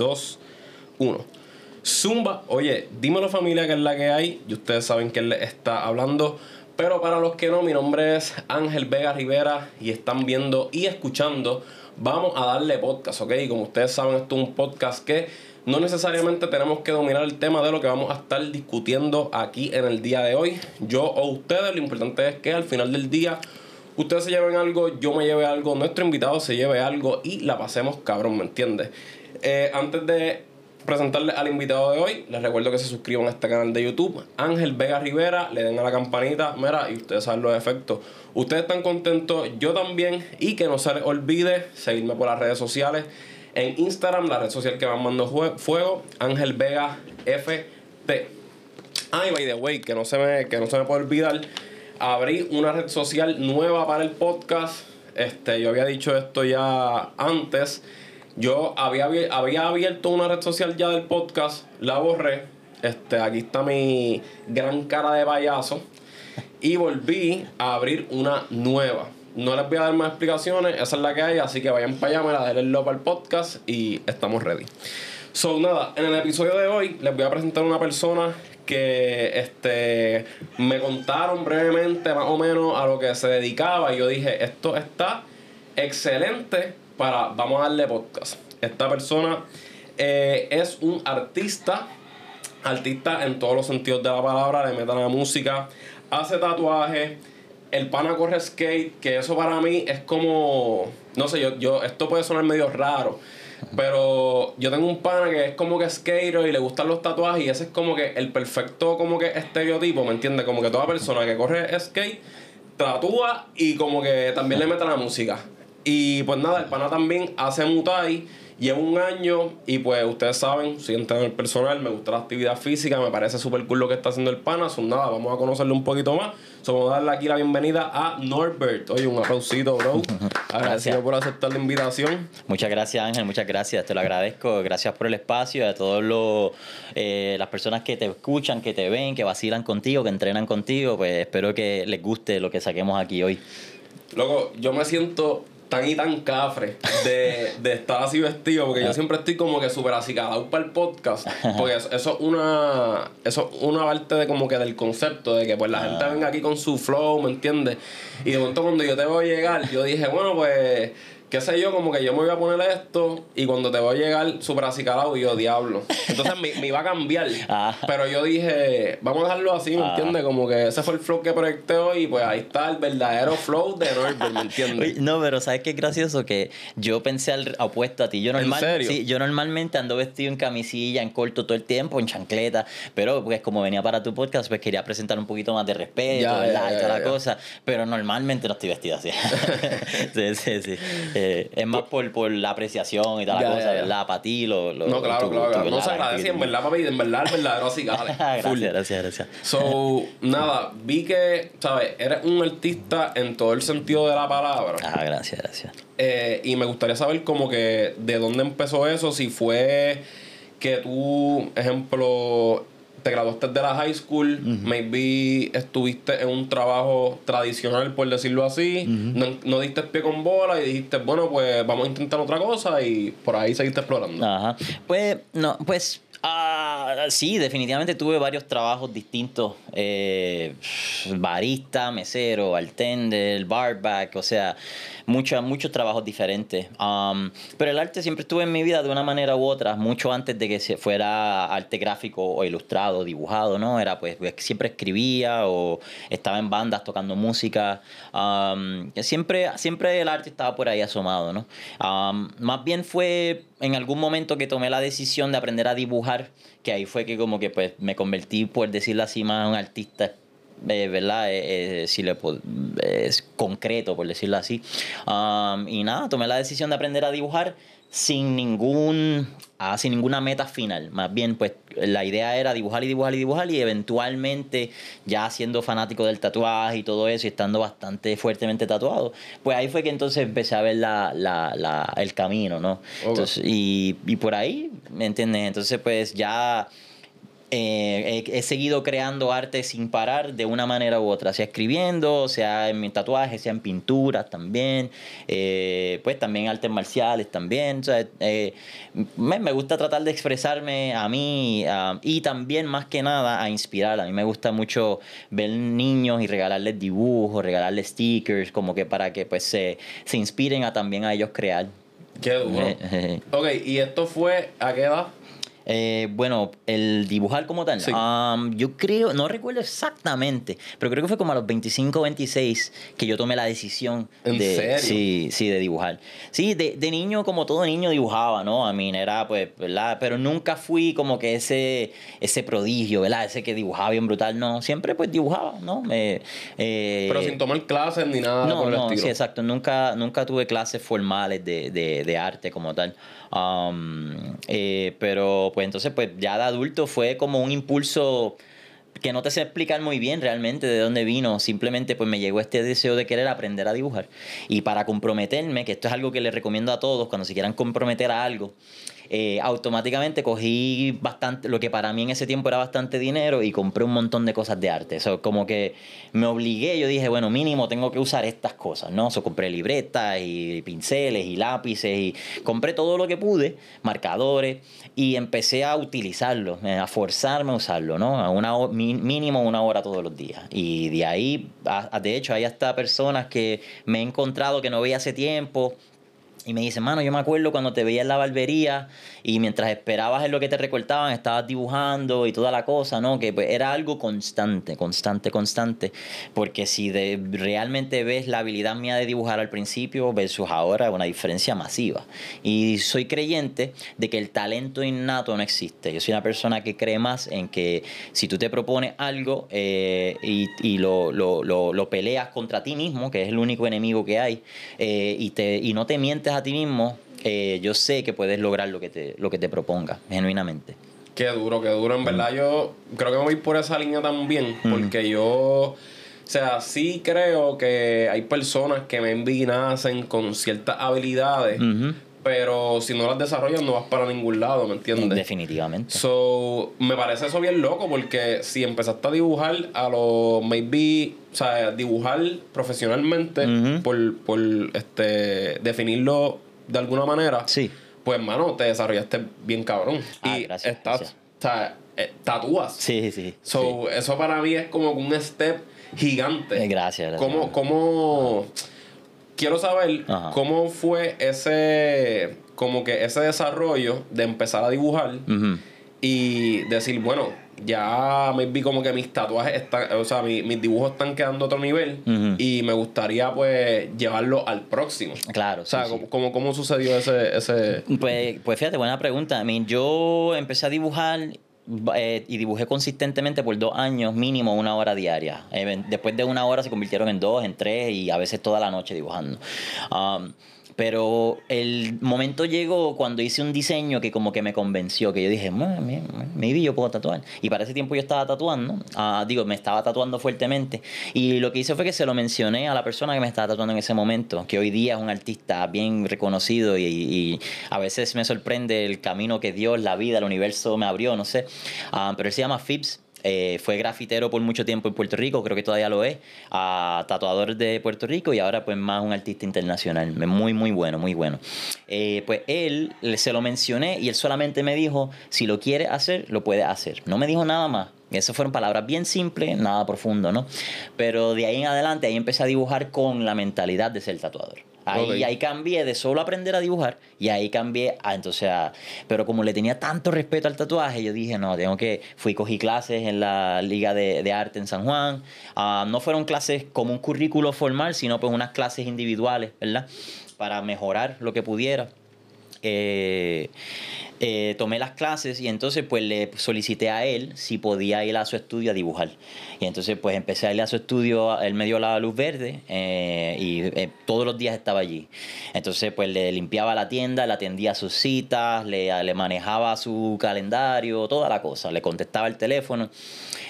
2, 1. Zumba, oye, dímelo familia que es la que hay. Y ustedes saben que él está hablando. Pero para los que no, mi nombre es Ángel Vega Rivera y están viendo y escuchando. Vamos a darle podcast, ¿ok? Como ustedes saben, esto es un podcast que no necesariamente tenemos que dominar el tema de lo que vamos a estar discutiendo aquí en el día de hoy. Yo o ustedes, lo importante es que al final del día ustedes se lleven algo, yo me lleve algo, nuestro invitado se lleve algo y la pasemos cabrón, ¿me entiendes? Eh, antes de presentarle al invitado de hoy, les recuerdo que se suscriban a este canal de YouTube, Ángel Vega Rivera, le den a la campanita, mira, y ustedes saben los efectos. Ustedes están contentos, yo también, y que no se les olvide seguirme por las redes sociales. En Instagram, la red social que van mando fuego, Ángel Vega FT. Ah, y by the way, que no se me, que no se me puede olvidar, abrí una red social nueva para el podcast. Este, yo había dicho esto ya antes. Yo había, abierto una red social ya del podcast, la borré. Este, aquí está mi gran cara de payaso. Y volví a abrir una nueva. No les voy a dar más explicaciones, esa es la que hay, así que vayan para allá, me la denle el para el podcast y estamos ready. So, nada, en el episodio de hoy les voy a presentar una persona que este, me contaron brevemente más o menos a lo que se dedicaba y yo dije, esto está excelente para, vamos a darle podcast. Esta persona eh, es un artista, artista en todos los sentidos de la palabra, le mete la música, hace tatuajes, el pana corre skate, que eso para mí es como, no sé, yo, yo esto puede sonar medio raro, pero yo tengo un pana que es como que skater y le gustan los tatuajes y ese es como que el perfecto como que estereotipo, ¿me entiendes? Como que toda persona que corre skate tatúa y como que también le mete la música. Y pues nada, el pana también hace mutai Llevo un año y pues ustedes saben, soy entrenador personal, me gusta la actividad física, me parece súper cool lo que está haciendo el pana. Son nada, vamos a conocerlo un poquito más. So, vamos a darle aquí la bienvenida a Norbert. Oye, un aplausito, bro. Gracias por aceptar la invitación. Muchas gracias, Ángel, muchas gracias, te lo agradezco. Gracias por el espacio, a todas eh, las personas que te escuchan, que te ven, que vacilan contigo, que entrenan contigo. Pues espero que les guste lo que saquemos aquí hoy. Loco, yo me siento tan y tan cafre de, de estar así vestido, porque yo siempre estoy como que súper acicalado para el podcast, porque eso, es una eso una parte de como que del concepto de que pues la gente ah. venga aquí con su flow, ¿me entiendes? Y de momento cuando yo te a llegar, yo dije, bueno, pues qué sé yo, como que yo me voy a poner esto y cuando te voy a llegar súper acicalado y yo, diablo. Entonces me, me, iba a cambiar. Ah. Pero yo dije, vamos a dejarlo así, ¿me ah. entiendes? Como que ese fue el flow que proyecté hoy y pues ahí está el verdadero flow de Norbert, ¿me entiendes? no, pero ¿sabes qué es gracioso? Que yo pensé al opuesto a ti. Yo normal, ¿En serio? Sí, yo normalmente ando vestido en camisilla, en corto todo el tiempo, en chancleta, pero pues como venía para tu podcast, pues quería presentar un poquito más de respeto, ¿verdad? y toda la cosa. Pero normalmente no estoy vestido así. sí, sí, sí. Eh, es más por, por la apreciación y toda la cosa, ¿verdad? Para ti, lo, lo, No, claro, claro. no se agradece, en verdad, papi, en verdad, en verdad, así, gracias, gracias, gracias. So, nada, vi que, ¿sabes? Eres un artista en todo el sentido de la palabra. Ah, gracias, gracias. Eh, y me gustaría saber como que de dónde empezó eso, si fue que tú, ejemplo, te graduaste de la high school, maybe estuviste en un trabajo tradicional, por decirlo así, no, diste pie con bola y dijiste, bueno, pues vamos a intentar otra cosa y por ahí seguiste explorando. Ajá. Pues, no, pues Ah, sí, definitivamente tuve varios trabajos distintos. Eh, barista, mesero, bartender, barback, o sea, muchos trabajos diferentes. Um, pero el arte siempre estuvo en mi vida de una manera u otra, mucho antes de que se fuera arte gráfico o ilustrado, dibujado, ¿no? Era pues, siempre escribía o estaba en bandas tocando música. Um, siempre, siempre el arte estaba por ahí asomado, ¿no? Um, más bien fue en algún momento que tomé la decisión de aprender a dibujar, que ahí fue que como que pues me convertí, por decirlo así, más un artista eh, ¿verdad? Eh, eh, si le es concreto, por decirlo así. Um, y nada, tomé la decisión de aprender a dibujar sin ningún ah, sin ninguna meta final. Más bien, pues la idea era dibujar y dibujar y dibujar y eventualmente, ya siendo fanático del tatuaje y todo eso y estando bastante fuertemente tatuado, pues ahí fue que entonces empecé a ver la, la, la, el camino, ¿no? Entonces, y, y por ahí, ¿me entiendes? Entonces, pues ya eh, he, he, seguido creando arte sin parar de una manera u otra, sea escribiendo, sea en mi tatuaje, sea en pinturas también, eh, pues también artes marciales también. O sea, eh, me, me, gusta tratar de expresarme a mí y también más que nada a inspirar. A mí me gusta mucho ver niños y regalarles dibujos, regalarles stickers, como que para que pues se, se inspiren a también a ellos crear. Qué duro. ok, ¿y esto fue a qué edad? Eh, bueno, el dibujar como tal, sí. um, yo creo, no recuerdo exactamente, pero creo que fue como a los 25 26 que yo tomé la decisión ¿En de, serio? Sí, sí, de dibujar. Sí, de, de, niño, como todo niño dibujaba, ¿no? A mí era, pues, ¿verdad? Pero nunca fui como que ese, ese prodigio, ¿verdad? Ese que dibujaba bien brutal, no. Siempre, pues, dibujaba, ¿no? Me, eh, pero sin tomar clases ni nada no, por el no, estilo. sí, exacto. Nunca, nunca tuve clases formales de, de, de arte como tal. Um, eh, pero pues entonces pues ya de adulto fue como un impulso que no te sé explicar muy bien realmente de dónde vino, simplemente pues me llegó este deseo de querer aprender a dibujar. Y para comprometerme, que esto es algo que les recomiendo a todos cuando se quieran comprometer a algo, eh, automáticamente cogí bastante, lo que para mí en ese tiempo era bastante dinero y compré un montón de cosas de arte. Eso como que me obligué, yo dije, bueno, mínimo tengo que usar estas cosas, ¿no? So, compré libretas y pinceles y lápices y compré todo lo que pude, marcadores, y empecé a utilizarlo, a forzarme a usarlo, ¿no? A una mínimo una hora todos los días. Y de ahí, de hecho, hay hasta personas que me he encontrado que no veía hace tiempo y me dice, mano, yo me acuerdo cuando te veía en la barbería y mientras esperabas en lo que te recortaban, estabas dibujando y toda la cosa, ¿no? Que pues, era algo constante, constante, constante. Porque si de, realmente ves la habilidad mía de dibujar al principio versus ahora, una diferencia masiva. Y soy creyente de que el talento innato no existe. Yo soy una persona que cree más en que si tú te propones algo eh, y, y lo, lo, lo, lo, peleas contra ti mismo, que es el único enemigo que hay, eh, y, te, y no te mientes a ti mismo, eh, yo sé que puedes lograr lo que te, lo que te proponga, genuinamente. Qué duro, qué duro. En verdad, yo creo que me voy por esa línea también, porque yo. O sea, sí creo que hay personas que me nacen con ciertas habilidades, pero si no las desarrollas no vas para ningún lado, ¿me entiendes? Definitivamente. So, me parece eso bien loco porque si empezaste a dibujar a lo maybe, o sea, dibujar profesionalmente por, por este definirlo de alguna manera, sí. pues hermano, te desarrollaste bien cabrón. Ah, y gracias, estás, gracias. o sea, eh, tatúas. Sí, sí. So, sí. eso para mí es como un step gigante. Eh, gracias, gracias. ¿Cómo, cómo quiero saber Ajá. cómo fue ese como que ese desarrollo de empezar a dibujar Uh -huh. y decir, bueno, ya me vi como que mis tatuajes están, o sea, mi, mis dibujos están quedando a otro nivel Uh -huh. y me gustaría pues llevarlo al próximo. Claro, O sea, sí, ¿cómo, sí. cómo, cómo sucedió ese, ese... Pues, pues fíjate, buena pregunta. I mean, yo empecé a dibujar eh, y dibujé consistentemente por dos años, mínimo una hora diaria. Después de una hora se convirtieron en dos, en tres y a veces toda la noche dibujando. Um, pero el momento llegó cuando hice un diseño que como que me convenció, que yo dije, maybe yo puedo tatuar. Y para ese tiempo yo estaba tatuando, uh, digo, me estaba tatuando fuertemente. Y lo que hice fue que se lo mencioné a la persona que me estaba tatuando en ese momento, que hoy día es un artista bien reconocido y, y a veces me sorprende el camino que Dios, la vida, el universo me abrió, no sé. Uh, pero él se llama Phipps. Eh, fue grafitero por mucho tiempo en Puerto Rico, creo que todavía lo es, uh, tatuador de Puerto Rico y ahora pues más un artista internacional, muy muy bueno, muy bueno. Eh, pues él se lo mencioné y él solamente me dijo, si lo quiere hacer, lo puede hacer. No me dijo nada más. Esas fueron palabras bien simples, nada profundo, ¿no? Pero de ahí en adelante, ahí empecé a dibujar con la mentalidad de ser tatuador. Ahí, ahí cambié de solo aprender a dibujar y ahí cambié a entonces a, pero como le tenía tanto respeto al tatuaje yo dije no tengo que fui cogí clases en la liga de, de arte en San Juan. Ah, no fueron clases como un currículo formal sino pues unas clases individuales verdad para mejorar lo que pudiera. Eh, eh, tomé las clases y entonces pues le solicité a él si podía ir a su estudio a dibujar. Y entonces pues empecé a ir a su estudio, él me dio la luz verde eh, y eh, todos los días estaba allí. Entonces pues le limpiaba la tienda, le atendía sus citas, le, le manejaba su calendario, toda la cosa, le contestaba el teléfono.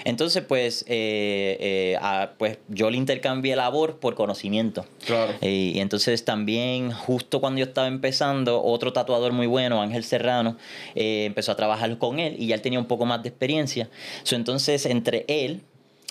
Entonces pues, eh, eh, a- pues yo le intercambié labor por conocimiento. Claro. Y, y entonces también, justo cuando yo estaba empezando, otro tatuador muy bueno, Ángel Serrano, eh, empezó a trabajar con él y ya él tenía un poco más de experiencia. So, entonces, entre él,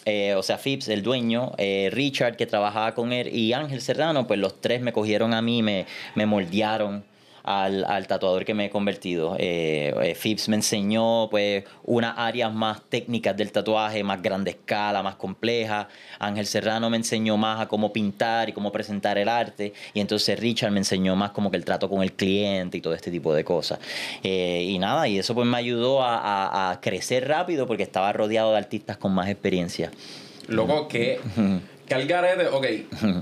eh, o sea, Phipps, el dueño, eh, Richard, que trabajaba con él, y Ángel Serrano, pues los tres me cogieron a mí, me, me moldearon al, al tatuador que me he convertido. Eh, eh, Phipps me enseñó pues unas áreas más técnicas del tatuaje, más grande escala, más compleja. Ángel Serrano me enseñó más a cómo pintar y cómo presentar el arte. Y entonces Richard me enseñó más como que el trato con el cliente y todo este tipo de cosas. Eh, y nada, y eso pues me ayudó a, a- a crecer rápido porque estaba rodeado de artistas con más experiencia. Loco, que, que al garete, ok,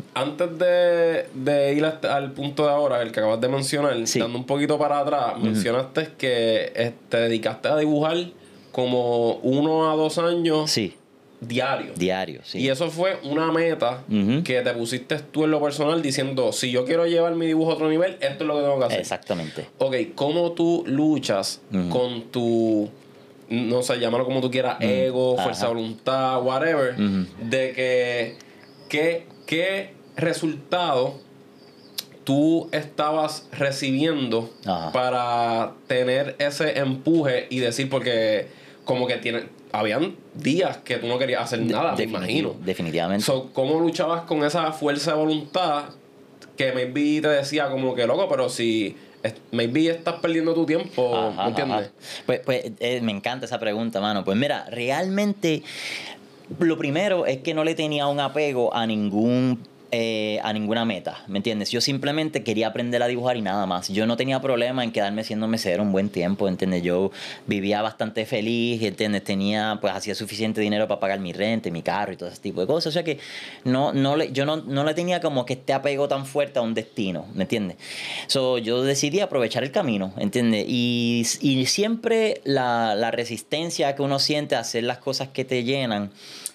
antes de, de ir hasta- al punto de ahora, el que acabas de mencionar, Sí. dando un poquito para atrás, mencionaste que eh, te dedicaste a dibujar como uno a dos años Sí, diarios. diario, sí. Y eso fue una meta que te pusiste tú en lo personal diciendo, si yo quiero llevar mi dibujo a otro nivel, esto es lo que tengo que hacer. Exactamente. Ok, ¿cómo tú luchas con tu, no sé, llámalo como tú quieras, ego, fuerza de voluntad, whatever, de que, que, qué resultado tú estabas recibiendo Ajá. para tener ese empuje y decir, porque como que tiene, habían días que tú no querías hacer nada, me Definitivo- imagino. Definitivamente. So, ¿Cómo luchabas con esa fuerza de voluntad que maybe te decía como que loco, pero si maybe estás perdiendo tu tiempo, Ajá, ¿me entiendes? ajá. Pues, pues eh, me encanta esa pregunta, mano. Pues mira, realmente lo primero es que no le tenía un apego a ningún eh, a ninguna meta, ¿me entiendes? Yo simplemente quería aprender a dibujar y nada más. Yo no tenía problema en quedarme siendo mesero un buen tiempo, ¿entiendes? Yo vivía bastante feliz, ¿entiendes? Tenía, pues hacía suficiente dinero para pagar mi renta, mi carro y todo ese tipo de cosas. O sea que no, no le, yo no, no le tenía como que este apego tan fuerte a un destino, ¿me entiendes? So, yo decidí aprovechar el camino, ¿entiendes? Y, y siempre la, la resistencia que uno siente a hacer las cosas que te llenan,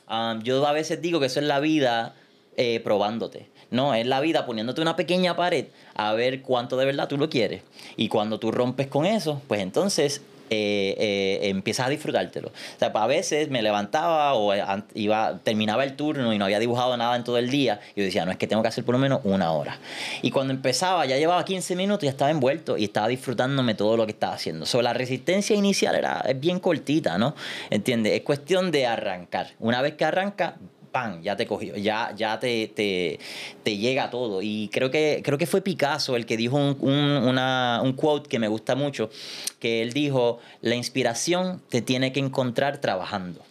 ah, yo a veces digo que eso es la vida eh, probándote. No, es la vida poniéndote una pequeña pared a ver cuánto de verdad tú lo quieres. Y cuando tú rompes con eso, pues entonces eh, eh, empiezas a disfrutártelo. O sea, a veces me levantaba o iba, terminaba el turno y no había dibujado nada en todo el día. Y yo decía, no, es que tengo que hacer por lo menos una hora. Y cuando empezaba, ya llevaba 15 minutos y ya estaba envuelto y estaba disfrutándome todo lo que estaba haciendo. So, la resistencia inicial era, es bien cortita, ¿no? ¿Entiendes? Es cuestión de arrancar. Una vez que arranca, ¡pam! Ya te cogió, ya, ya te, te, te llega todo. Y creo que, creo que fue Picasso el que dijo un, un, una- un quote que me gusta mucho, que él dijo, la inspiración te tiene que encontrar trabajando.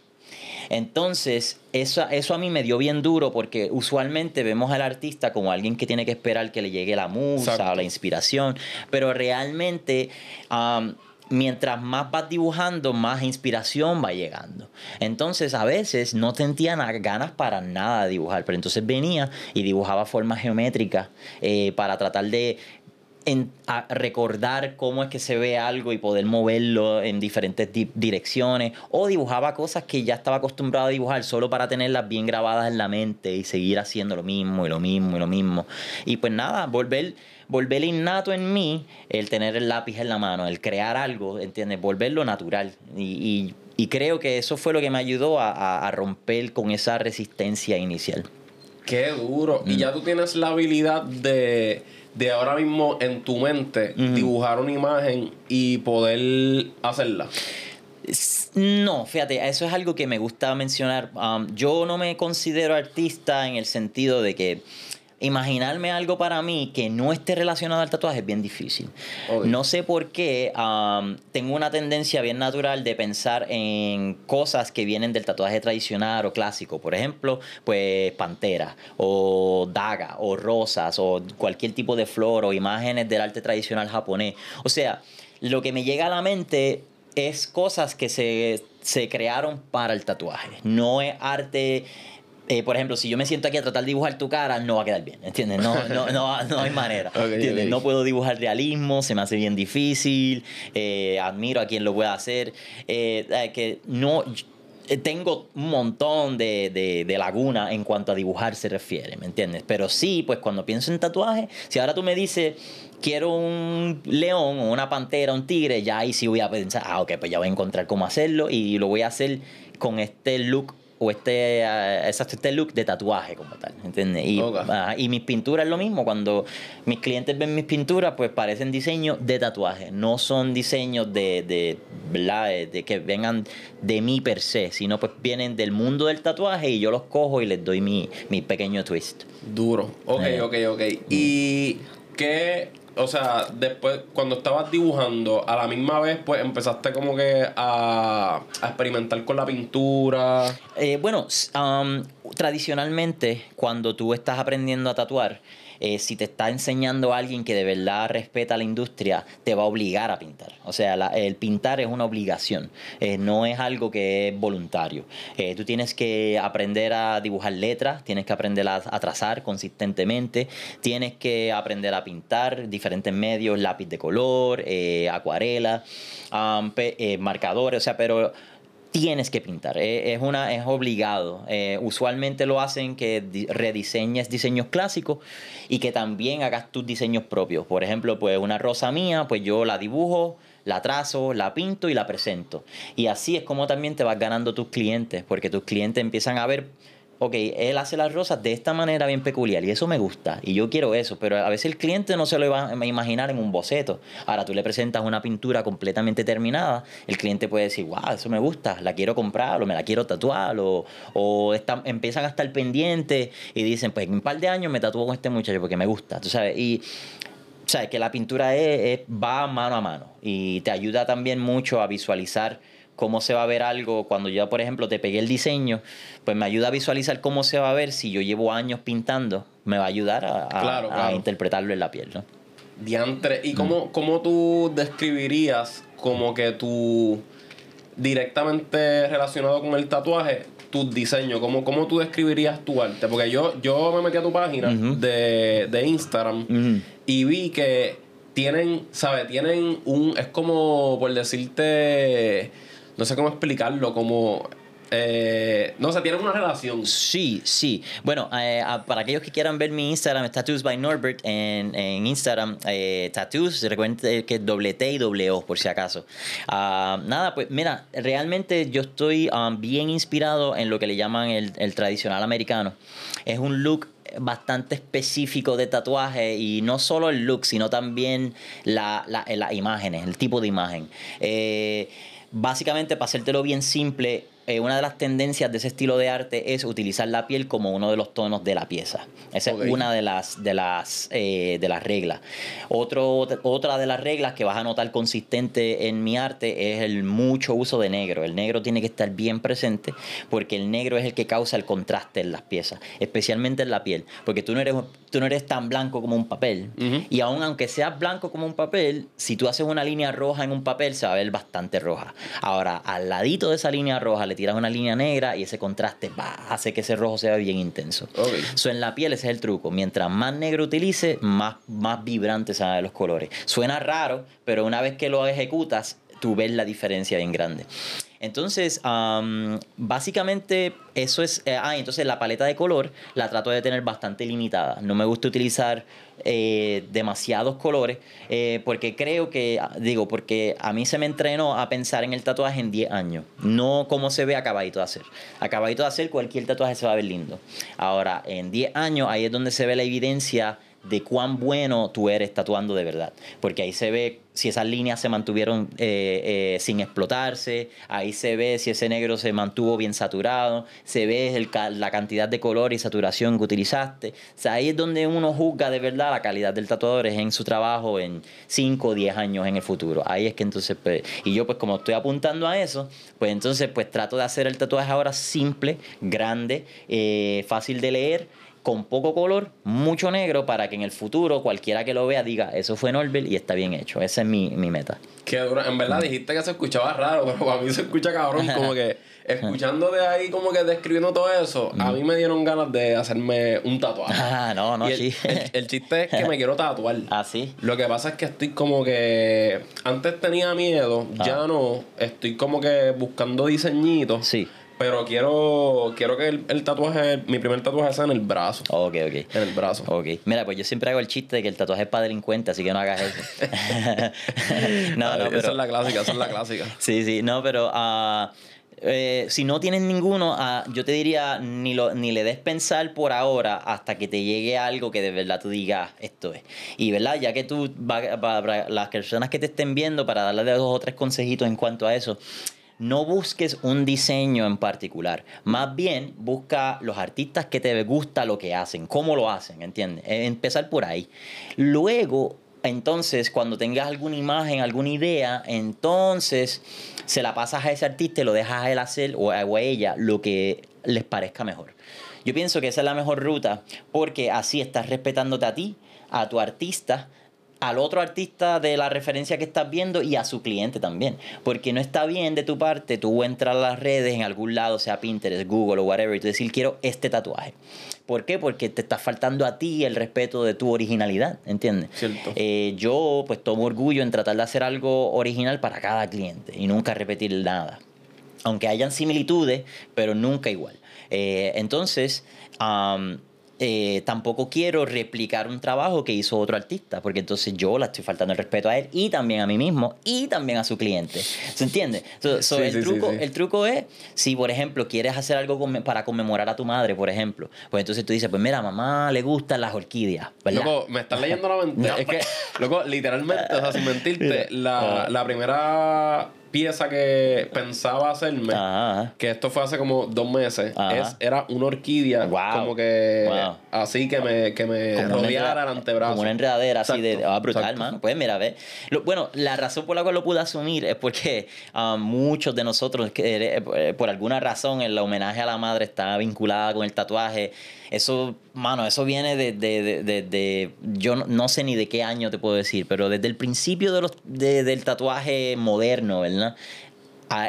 Entonces, eso, eso a mí me dio bien duro porque usualmente vemos al artista como alguien que tiene que esperar que le llegue la musa Exacto. o la inspiración, pero realmente am, mientras más vas dibujando, más inspiración va llegando. Entonces, a veces no sentía na- ganas para nada de dibujar, pero entonces venía y dibujaba formas geométricas eh, para tratar de recordar cómo es que se ve algo y poder moverlo en diferentes di- direcciones o dibujaba cosas que ya estaba acostumbrado a dibujar solo para tenerlas bien grabadas en la mente y seguir haciendo lo mismo y lo mismo y lo mismo y pues nada volver volver innato en mí el tener el lápiz en la mano el crear algo entiendes volverlo natural y, y- y creo que eso fue lo que me ayudó a- a- a romper con esa resistencia inicial Qué duro. Mm. Y ya tú tienes la habilidad de, de ahora mismo en tu mente dibujar una imagen y poder hacerla. No, fíjate, eso es algo que me gusta mencionar. Um, yo no me considero artista en el sentido de que imaginarme algo para mí que no esté relacionado al tatuaje es bien difícil. No sé por qué um, tengo una tendencia bien natural de pensar en cosas que vienen del tatuaje tradicional o clásico. Por ejemplo, pues pantera o daga o rosas o cualquier tipo de flor o imágenes del arte tradicional japonés. O sea, lo que me llega a la mente es cosas que se, se crearon para el tatuaje. No es arte. Eh, por ejemplo, si yo me siento aquí a tratar de dibujar tu cara, no va a quedar bien, ¿entiendes? No, no, no, no hay manera. No puedo dibujar realismo, se me hace bien difícil, eh, admiro a quien lo pueda hacer. eh, que no, tengo un montón de, de, de laguna en cuanto a dibujar se refiere, ¿me entiendes? Pero sí, pues cuando pienso en tatuaje, si ahora tú me dices, quiero un león o una pantera, un tigre, ya ahí sí voy a pensar, ah, ok, pues ya voy a encontrar cómo hacerlo y lo voy a hacer con este look o este, ah, exacto, este look de tatuaje como tal, ¿entiendes? Y, ajá, y mis pinturas lo mismo, cuando mis clientes ven mis pinturas, pues parecen diseños de tatuaje, no son diseños de, de, ¿verdad? de, de que vengan de mí per se, sino pues vienen del mundo del tatuaje y yo los cojo y les doy mi, mi pequeño twist. Duro. Ok, Eh. ok, ok. ¿Y qué, o sea, después, cuando estabas dibujando, a la misma vez, pues empezaste como que a, a experimentar con la pintura? Eh, bueno, tradicionalmente cuando tú estás aprendiendo a tatuar, eh, si te está enseñando alguien que de verdad respeta la industria, te va a obligar a pintar. O sea, el pintar es una obligación, eh, no es algo que es voluntario. Eh, tú tienes que aprender a dibujar letras, tienes que aprender a, trazar consistentemente, tienes que aprender a pintar diferentes medios, lápiz de color, acuarela, marcadores, o sea, pero tienes que pintar, eh, es, una, es obligado. Eh, usualmente lo hacen que di- rediseñes diseños clásicos y que también hagas tus diseños propios. Por ejemplo, pues una rosa mía, pues yo la dibujo, la trazo, la pinto y la presento. Y así es como también te vas ganando tus clientes, porque tus clientes empiezan a ver, ok, él hace las rosas de esta manera bien peculiar y eso me gusta y yo quiero eso, pero a veces el cliente no se lo va a imaginar en un boceto. Ahora tú le presentas una pintura completamente terminada, el cliente puede decir, wow, eso me gusta, la quiero comprar o me la quiero tatuar o, está- empiezan a estar pendientes y dicen, pues en un par de años me tatúo con este muchacho porque me gusta, tú sabes, y... O sea, que la pintura es- va mano a mano y te ayuda también mucho a visualizar cómo se va a ver algo. Cuando yo, por ejemplo, te pegué el diseño, pues me ayuda a visualizar cómo se va a ver si yo llevo años pintando. Me va a ayudar a, a- Claro, a claro. interpretarlo en la piel, ¿no? Diantre. ¿Y cómo, cómo tú describirías como que tú directamente relacionado con el tatuaje, tus diseños? ¿Cómo, cómo tú describirías tu arte? Porque yo, yo me metí a tu página de, de Instagram y vi que tienen, ¿sabes? Tienen un, es como por decirte, no sé cómo explicarlo, como, eh, no sé, tienen una relación. Sí, sí. Bueno, eh, para aquellos que quieran ver mi Instagram, es Tattoos by Norbert en, en Instagram. Eh, tattoos, recuerden que es doble T y doble O, por si acaso. Ah, nada, pues mira, realmente yo estoy ah, bien inspirado en lo que le llaman el, el tradicional americano. Es un look bastante específico de tatuaje y no solo el look, sino también la- la- las imágenes, el tipo de imagen. Eh, básicamente, para hacértelo bien simple, eh, una de las tendencias de ese estilo de arte es utilizar la piel como uno de los tonos de la pieza. Esa es una de las, de las, eh, de las reglas. Otro, otra de las reglas que vas a notar consistente en mi arte es el mucho uso de negro. El negro tiene que estar bien presente porque el negro es el que causa el contraste en las piezas, especialmente en la piel. Porque tú no eres, tú no eres tan blanco como un papel. Y aún aunque seas blanco como un papel, si tú haces una línea roja en un papel, se va a ver bastante roja. Ahora, al ladito de esa línea roja le tiras una línea negra y ese contraste hace que ese rojo sea bien intenso. So, en la piel ese es el truco. Mientras más negro utilice, más, más vibrantes se van a ver los colores. Suena raro, pero una vez que lo ejecutas, tú ves la diferencia bien grande. Entonces, am, básicamente eso es... eh, ah, entonces la paleta de color la trato de tener bastante limitada. No me gusta utilizar eh, demasiados colores eh, porque creo que, ah, digo, porque a mí se me entrenó a pensar en el tatuaje en 10 años. No como se ve acabadito de hacer. Acabadito de hacer cualquier tatuaje se va a ver lindo. Ahora, en 10 años ahí es donde se ve la evidencia de cuán bueno tú eres tatuando de verdad. Porque ahí se ve si esas líneas se mantuvieron eh, eh, sin explotarse, ahí se ve si ese negro se mantuvo bien saturado, se ve el la cantidad de color y saturación que utilizaste. O sea, ahí es donde uno juzga de verdad la calidad del tatuador es en su trabajo en 5 o 10 años en el futuro. Ahí es que entonces, pues, y yo pues como estoy apuntando a eso, pues entonces pues trato de hacer el tatuaje ahora simple, grande, eh, fácil de leer con poco color, mucho negro, para que en el futuro cualquiera que lo vea diga, eso fue Norbert y está bien hecho. Esa es mi, mi meta. Qué duro. En verdad dijiste que se escuchaba raro, pero para mí se escucha cabrón. Como que escuchando de ahí, como que describiendo todo eso, a mí me dieron ganas de hacerme un tatuaje. Ah, no, no, el, sí. el- el chiste es que me quiero tatuar. Ah, sí. Lo que pasa es que estoy como que. Antes tenía miedo, ya Ah. no. Estoy como que buscando diseñitos. Sí. Pero quiero quiero que el, el tatuaje, mi primer tatuaje sea en el brazo. Ok, ok. En el brazo. Ok. Mira, pues yo siempre hago el chiste de que el tatuaje es para delincuente, así que no hagas eso. no, no, Esa pero... es la clásica, esa es la clásica. Sí, sí, no, pero eh, si no tienes ninguno, ah, yo te diría ni, lo, ni le des pensar por ahora hasta que te llegue algo que de verdad tú digas esto es. Y verdad, ya que tú, para las personas que te estén viendo, para darle dos o tres consejitos en cuanto a eso, no busques un diseño en particular. Más bien, busca los artistas que te gusta lo que hacen, cómo lo hacen, ¿entiendes? Eh, empezar por ahí. Luego, entonces, cuando tengas alguna imagen, alguna idea, entonces se la pasas a ese artista y lo dejas a él hacer o a ella lo que les parezca mejor. Yo pienso que esa es la mejor ruta porque así estás respetándote a ti, a tu artista, al otro artista de la referencia que estás viendo y a su cliente también. Porque no está bien de tu parte tú entrar a las redes en algún lado, sea Pinterest, Google o whatever, y tú decir quiero este tatuaje. ¿Por qué? Porque te está faltando a ti el respeto de tu originalidad, ¿entiendes? Cierto. Eh, yo pues tomo orgullo en tratar de hacer algo original para cada cliente y nunca repetir nada. Aunque hayan similitudes, pero nunca igual. Eh, entonces, eh, tampoco quiero replicar un trabajo que hizo otro artista, porque entonces yo la estoy faltando el respeto a él y también a mí mismo y también a su cliente. ¿Se entiende? el, truco, el truco es, si por ejemplo quieres hacer algo para conmemorar a tu madre, por ejemplo, pues entonces tú dices, pues mira, mamá le gustan las orquídeas. Loco, me estás leyendo la mente. es que, loco, literalmente, o sea, sin mentirte, la, la primera pieza que pensaba hacerme, que esto fue hace como dos meses, es, era una orquídea como que así que me, que me rodeara el antebrazo. Como una enredadera así de ah, brutal, mano. Pues mira, ve. bueno, la razón por la cual lo pude asumir es porque ah, muchos de nosotros, que, eh, por alguna razón, el homenaje a la madre está vinculada con el tatuaje. Eso, mano, eso viene de, de, de, de, yo no, sé ni de qué año te puedo decir, pero desde el principio de los, del tatuaje moderno, ¿verdad?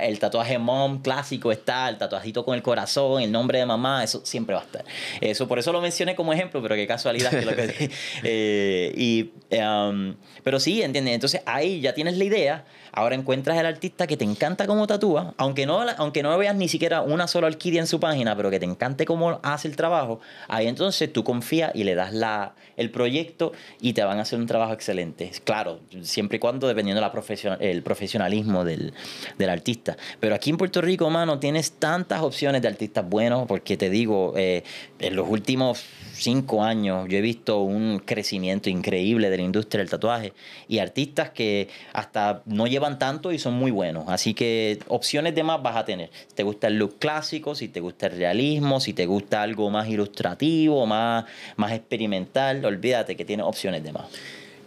El tatuaje mom clásico está, el tatuajito con el corazón, el nombre de mamá, eso siempre va a estar. Eso, por eso lo mencioné como ejemplo, pero qué casualidad que lo que eh, y, um, Pero sí, ¿entiendes? Entonces ahí ya tienes la idea, ahora encuentras el artista que te encanta cómo tatúa, aunque no, aunque no veas ni siquiera una sola orquídea en su página, pero que te encante cómo hace el trabajo, ahí entonces tú confías y le das la, el proyecto y te van a hacer un trabajo excelente. Claro, siempre y cuando dependiendo del profesional, el profesionalismo del, del artista pero aquí en Puerto Rico, mano, tienes tantas opciones de artistas buenos, porque te digo, eh, en los últimos cinco años yo he visto un crecimiento increíble de la industria del tatuaje y artistas que hasta no llevan tanto y son muy buenos. Así que opciones de más vas a tener. Si te gusta el look clásico, si te gusta el realismo, si te gusta algo más ilustrativo, más, más experimental, olvídate que tiene opciones de más.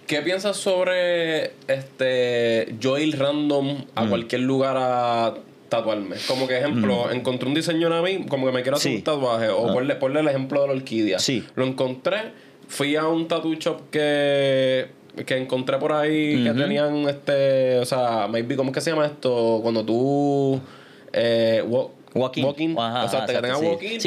¿Qué piensas sobre este yo ir random a mm. cualquier lugar a tatuarme? Como que ejemplo, mm. encontré un diseño a mí, como que me quiero hacer un tatuaje, o ah. ponle, el ejemplo de la orquídea. Sí. Lo encontré, fui a un tattoo shop que que encontré por ahí que tenían este, o sea, maybe, ¿cómo es que se llama esto? Cuando tú eh, Walking. walking. o sea, que tenga walking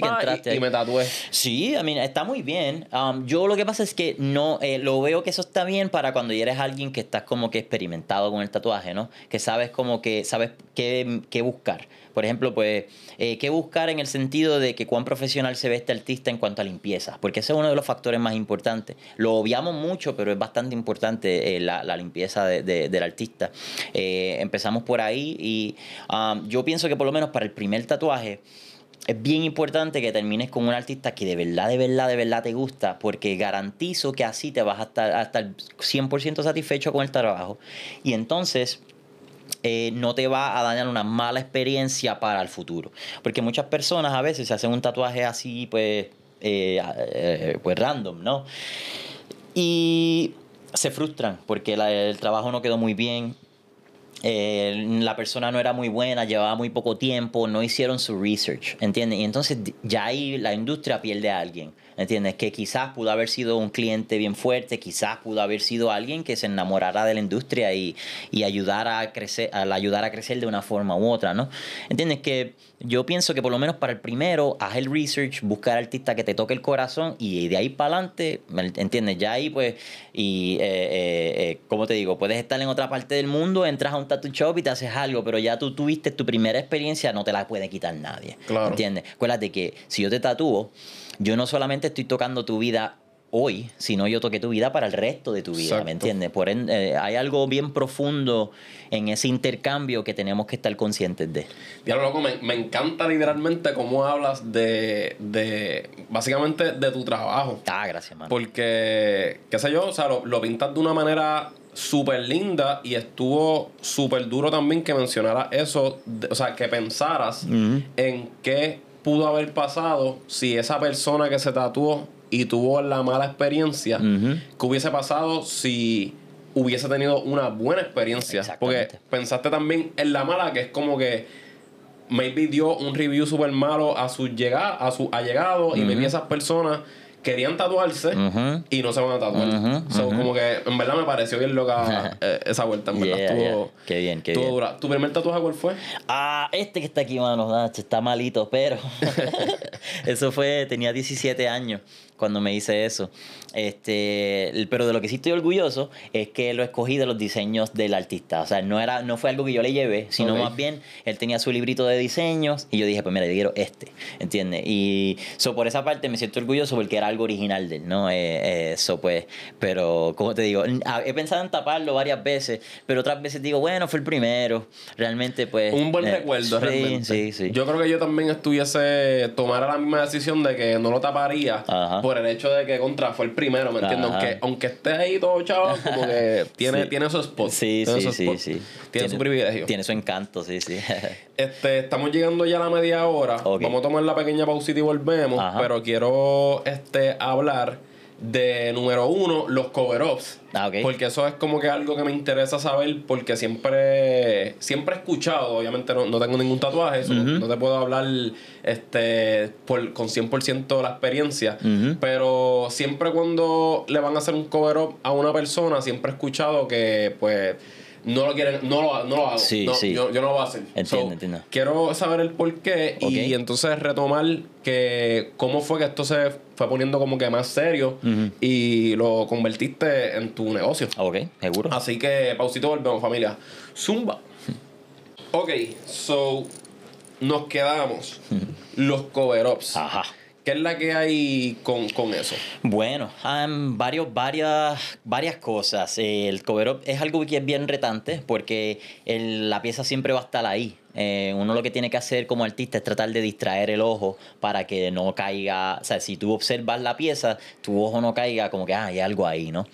y, me tatué. Sí, I mean, está muy bien. Um, yo lo que pasa es que no, eh, lo veo que eso está bien para cuando eres alguien que estás como que experimentado con el tatuaje, ¿no? Que sabes como que sabes qué, qué buscar. Por ejemplo, pues, eh, ¿qué buscar en el sentido de que cuán profesional se ve este artista en cuanto a limpieza? Porque ese es uno de los factores más importantes. Lo obviamos mucho, pero es bastante importante eh, la, limpieza del artista. Eh, empezamos por ahí y um, yo pienso que por lo menos para el primer tatuaje, es bien importante que termines con un artista que de verdad, de verdad, de verdad te gusta, porque garantizo que así te vas a estar, a estar 100% satisfecho con el trabajo. Y entonces eh, no te va a dañar una mala experiencia para el futuro. Porque muchas personas a veces se hacen un tatuaje así, pues, eh, eh, pues random, ¿no? Y se frustran porque el trabajo no quedó muy bien. la persona no era muy buena, llevaba muy poco tiempo, no hicieron su research, ¿entiendes? Y entonces ya ahí la industria pierde a alguien. ¿Entiendes? Que quizás pudo haber sido un cliente bien fuerte, quizás pudo haber sido alguien que se enamorara de la industria y, y ayudara a crecer, a ayudar a crecer de una forma u otra, ¿no? ¿Entiendes? Que yo pienso que por lo menos para el primero, haz el research, buscar artista que te toque el corazón y de ahí para adelante, ¿entiendes? Ya ahí pues, y eh, eh, eh, como te digo, puedes estar en otra parte del mundo, entras a un tattoo shop y te haces algo, pero ya tú tuviste tu primera experiencia, no te la puede quitar nadie. Claro. ¿Entiendes? Acuérdate que si yo te tatúo, yo no solamente estoy tocando tu vida hoy, sino yo toqué tu vida para el resto de tu vida, Exacto. ¿me entiendes? Por ende, eh, hay algo bien profundo en ese intercambio que tenemos que estar conscientes de. Diablo, loco, me, me encanta literalmente cómo hablas de, de, básicamente, de tu trabajo. Ah, gracias, mano. Porque, qué sé yo, o sea, lo, lo pintas de una manera súper linda y estuvo súper duro también que mencionaras eso, de- o sea, que pensaras en qué pudo haber pasado si esa persona que se tatuó y tuvo la mala experiencia, que hubiese pasado si hubiese tenido una buena experiencia. Porque pensaste también en la mala, que es como que maybe dio un review súper malo a sus llega a sus allegados y maybe esas personas querían tatuarse y no se van a tatuar. So, ujú. como que en verdad me pareció bien loca eh, esa vuelta, en verdad. Yeah, estuvo, yeah. Qué bien, qué bien. dura. ¿Tu primer tatuaje cuál fue? Ah, este que está aquí, mano, ah, está malito, pero eso fue, tenía 17 años cuando me hice eso. Este, pero de lo que sí estoy orgulloso es que lo escogí de los diseños del artista. O sea, no era, no fue algo que yo le llevé, sino más bien él tenía su librito de diseños y yo dije, pues mira, yo quiero este, ¿entiendes? Y so, por esa parte me siento orgulloso porque era algo original de él, ¿no? Eh, eso pues, pero como te digo, he pensado en taparlo varias veces, pero otras veces digo, bueno, fue el primero. Realmente pues... Un buen eh, recuerdo, sí, realmente. Sí, sí. Yo creo que yo también estuviese, tomara la misma decisión de que no lo taparía Ajá. Por el hecho de que contra fue el primero, ¿me entiendes? Aunque, aunque esté ahí todo chaval, como que tiene, Sí. tiene su spot. Sí, tiene sí, su sí, spot. sí. Tiene, su privilegio. Tiene su encanto, sí, sí. Este, estamos llegando ya a la media hora. Vamos a tomar la pequeña pausita y volvemos. Ajá. Pero quiero este, hablar de número uno, los cover-ups. Ah. Porque eso es como que algo que me interesa saber porque siempre, siempre he escuchado, obviamente no, no tengo ningún tatuaje, eso, no, no te puedo hablar este, por, con 100% de la experiencia, pero siempre cuando le van a hacer un cover-up a una persona, siempre he escuchado que pues no lo quieren, no lo, no lo hago. Sí, No, sí. Yo, yo no lo voy a hacer. Entiendo, So, entiendo. Quiero saber el por qué y entonces retomar que cómo fue que esto se fue poniendo como que más serio y lo convertiste en tu negocio. ok, seguro. Así que pausito volvemos familia. Zumba. Ok, so nos quedamos los cover-ups. Ajá. ¿Qué es la que hay con, con eso? Bueno, um, varios, varias, varias cosas. Eh, El cover es algo que es bien retante porque la pieza siempre va a estar ahí. Eh, uno lo que tiene que hacer como artista es tratar de distraer el ojo para que no caiga. O sea, si tú observas la pieza, tu ojo no caiga como que ah, hay algo ahí, ¿no?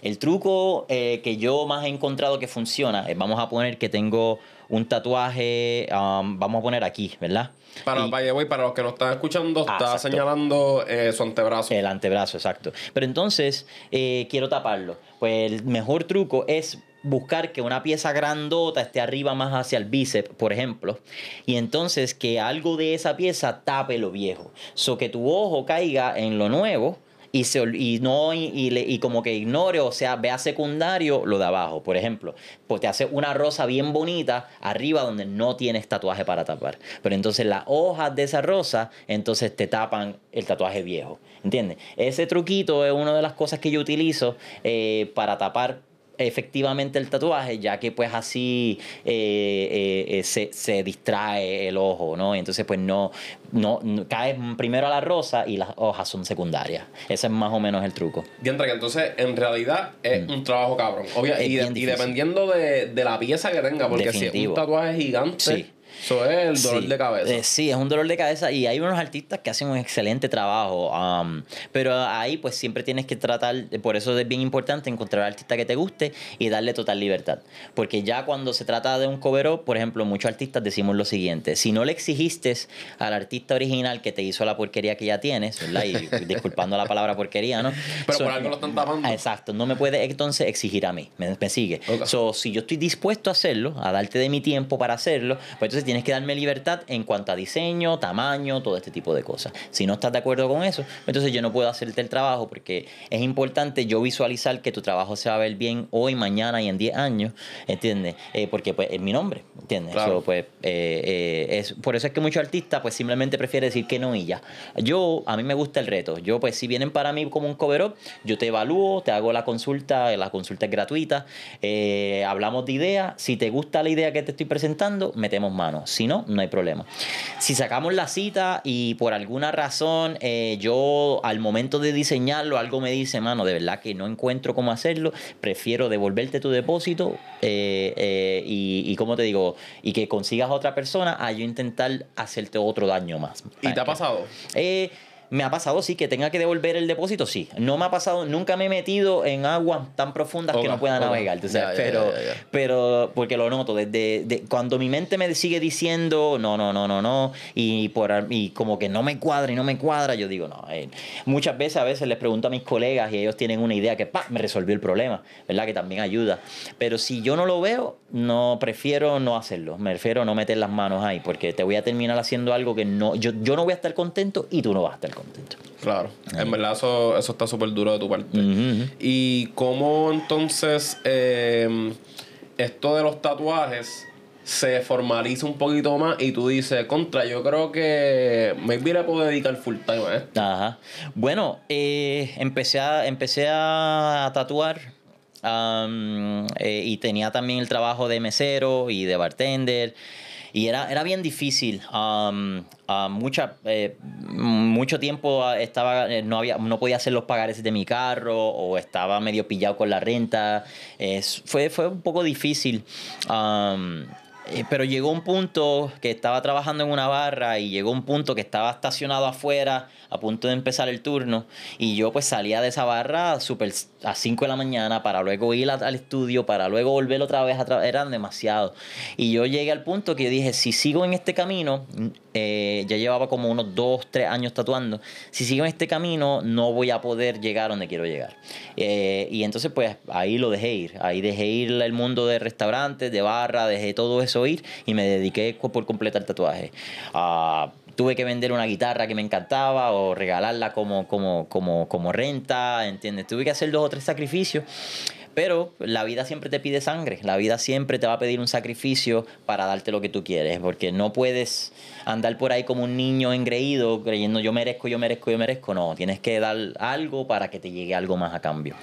El truco eh, que yo más he encontrado que funciona, es, vamos a poner que tengo un tatuaje, um, vamos a poner aquí, ¿verdad? Para, Y- para los que no están escuchando, Ah, está exacto. señalando eh, su antebrazo. El antebrazo, exacto. Pero entonces, eh, quiero taparlo. Pues el mejor truco es buscar que una pieza grandota esté arriba más hacia el bíceps, por ejemplo, y entonces que algo de esa pieza tape lo viejo. So que tu ojo caiga en lo nuevo y, se, y no y, y y como que ignore, o sea, vea secundario lo de abajo. Por ejemplo, pues te hace una rosa bien bonita arriba donde no tienes tatuaje para tapar. Pero entonces las hojas de esa rosa, entonces te tapan el tatuaje viejo. ¿Entiendes? Ese truquito es una de las cosas que yo utilizo eh, para tapar efectivamente el tatuaje, ya que pues así eh, eh, eh, se, se distrae el ojo, ¿no? Y entonces pues no, no, no- caes primero a la rosa y las hojas son secundarias. Ese es más o menos el truco. Diantre, que entonces en realidad es un trabajo cabrón. Mm. Es y, de- y dependiendo de, de la pieza que tenga, porque si es un tatuaje gigante, Sí. Eso es el dolor Sí. de cabeza. Eh, sí, es un dolor de cabeza y hay unos artistas que hacen un excelente trabajo, um, pero ahí pues siempre tienes que tratar, por eso es bien importante encontrar al artista que te guste y darle total libertad, porque ya cuando se trata de un cover up, por ejemplo, muchos artistas decimos lo siguiente, si no le exigiste al artista original que te hizo la porquería que ya tienes, ¿verdad? Y disculpando la palabra porquería, ¿no? Pero So, por algo lo están tapando. Ah, Exacto, no me puede entonces exigir a mí, me, me sigue. Ok. So, si yo estoy dispuesto a hacerlo, a darte de mi tiempo para hacerlo, pues entonces tienes que darme libertad en cuanto a diseño, tamaño, todo este tipo de cosas. Si no estás de acuerdo con eso, entonces yo no puedo hacerte el trabajo porque es importante yo visualizar que tu trabajo se va a ver bien hoy, mañana y en 10 años, ¿entiendes? Eh, porque pues es mi nombre, ¿entiendes? Claro. So, pues, eh, eh, es, por eso es que muchos artistas pues simplemente prefieren decir que no y ya. Yo, a mí me gusta el reto. Yo pues si vienen para mí como un cover up, yo te evalúo, te hago la consulta, la consulta es gratuita, hablamos de ideas, si te gusta la idea que te estoy presentando, metemos mano. Temprano. Si no, no hay problema. Si sacamos la cita y por alguna razón eh, yo al momento de diseñarlo algo me dice, mano, de verdad que no encuentro cómo hacerlo, prefiero devolverte tu depósito eh, eh, y, y, como te digo, y que consigas a otra persona a yo intentar hacerte otro daño más. ¿Y te ha pasado? Eh, me ha pasado, sí, que tenga que devolver el depósito, sí. No me ha pasado, nunca me he metido en aguas tan profundas que no pueda navegar. pero, pero, porque lo noto, desde cuando mi mente me sigue diciendo, no, no, no, no, no, y, por, y como que no me cuadra y no me cuadra, yo digo, no. Eh, muchas veces, a veces les pregunto a mis colegas y ellos tienen una idea que, pa, me resolvió el problema, ¿verdad? Que también ayuda. Pero si yo no lo veo, no, prefiero no hacerlo. Me refiero a no meter las manos ahí, porque te voy a terminar haciendo algo que no, yo, yo no voy a estar contento y tú no vas a estar contento. Claro, en verdad eso, eso está súper duro de tu parte. ¿Y cómo entonces em, esto de los tatuajes se formaliza un poquito más y tú dices, contra, yo creo que me le puedo dedicar full time a esto? Ajá. Bueno, eh, empecé, a, empecé a tatuar eh, y tenía también el trabajo de mesero y de bartender. Y era, era bien difícil. Um, uh, mucha, eh, mucho tiempo estaba, eh, no, había, no podía hacer los pagares de mi carro o estaba medio pillado con la renta. fue, fue un poco difícil. Um, eh, pero llegó un punto que estaba trabajando en una barra y llegó un punto que estaba estacionado afuera a punto de empezar el turno y yo pues salía de esa barra super a 5 de la mañana para luego ir al estudio, para luego volver otra vez a eran demasiado. Y yo llegué al punto que dije, si sigo en este camino, eh, ya llevaba como unos 2, 3 años tatuando, si sigo en este camino no voy a poder llegar donde quiero llegar. Eh, y entonces pues ahí lo dejé ir, ahí dejé ir el mundo de restaurantes, de barra, dejé todo eso ir y me dediqué por completo al tatuaje. Uh, tuve que vender una guitarra que me encantaba o regalarla como, como, como, como renta, ¿entiendes? Tuve que hacer dos o tres sacrificios. Pero la vida siempre te pide sangre, la vida siempre te va a pedir un sacrificio para darte lo que tú quieres, porque no puedes andar por ahí como un niño engreído creyendo yo merezco, yo merezco, yo merezco. No, tienes que dar algo para que te llegue algo más a cambio.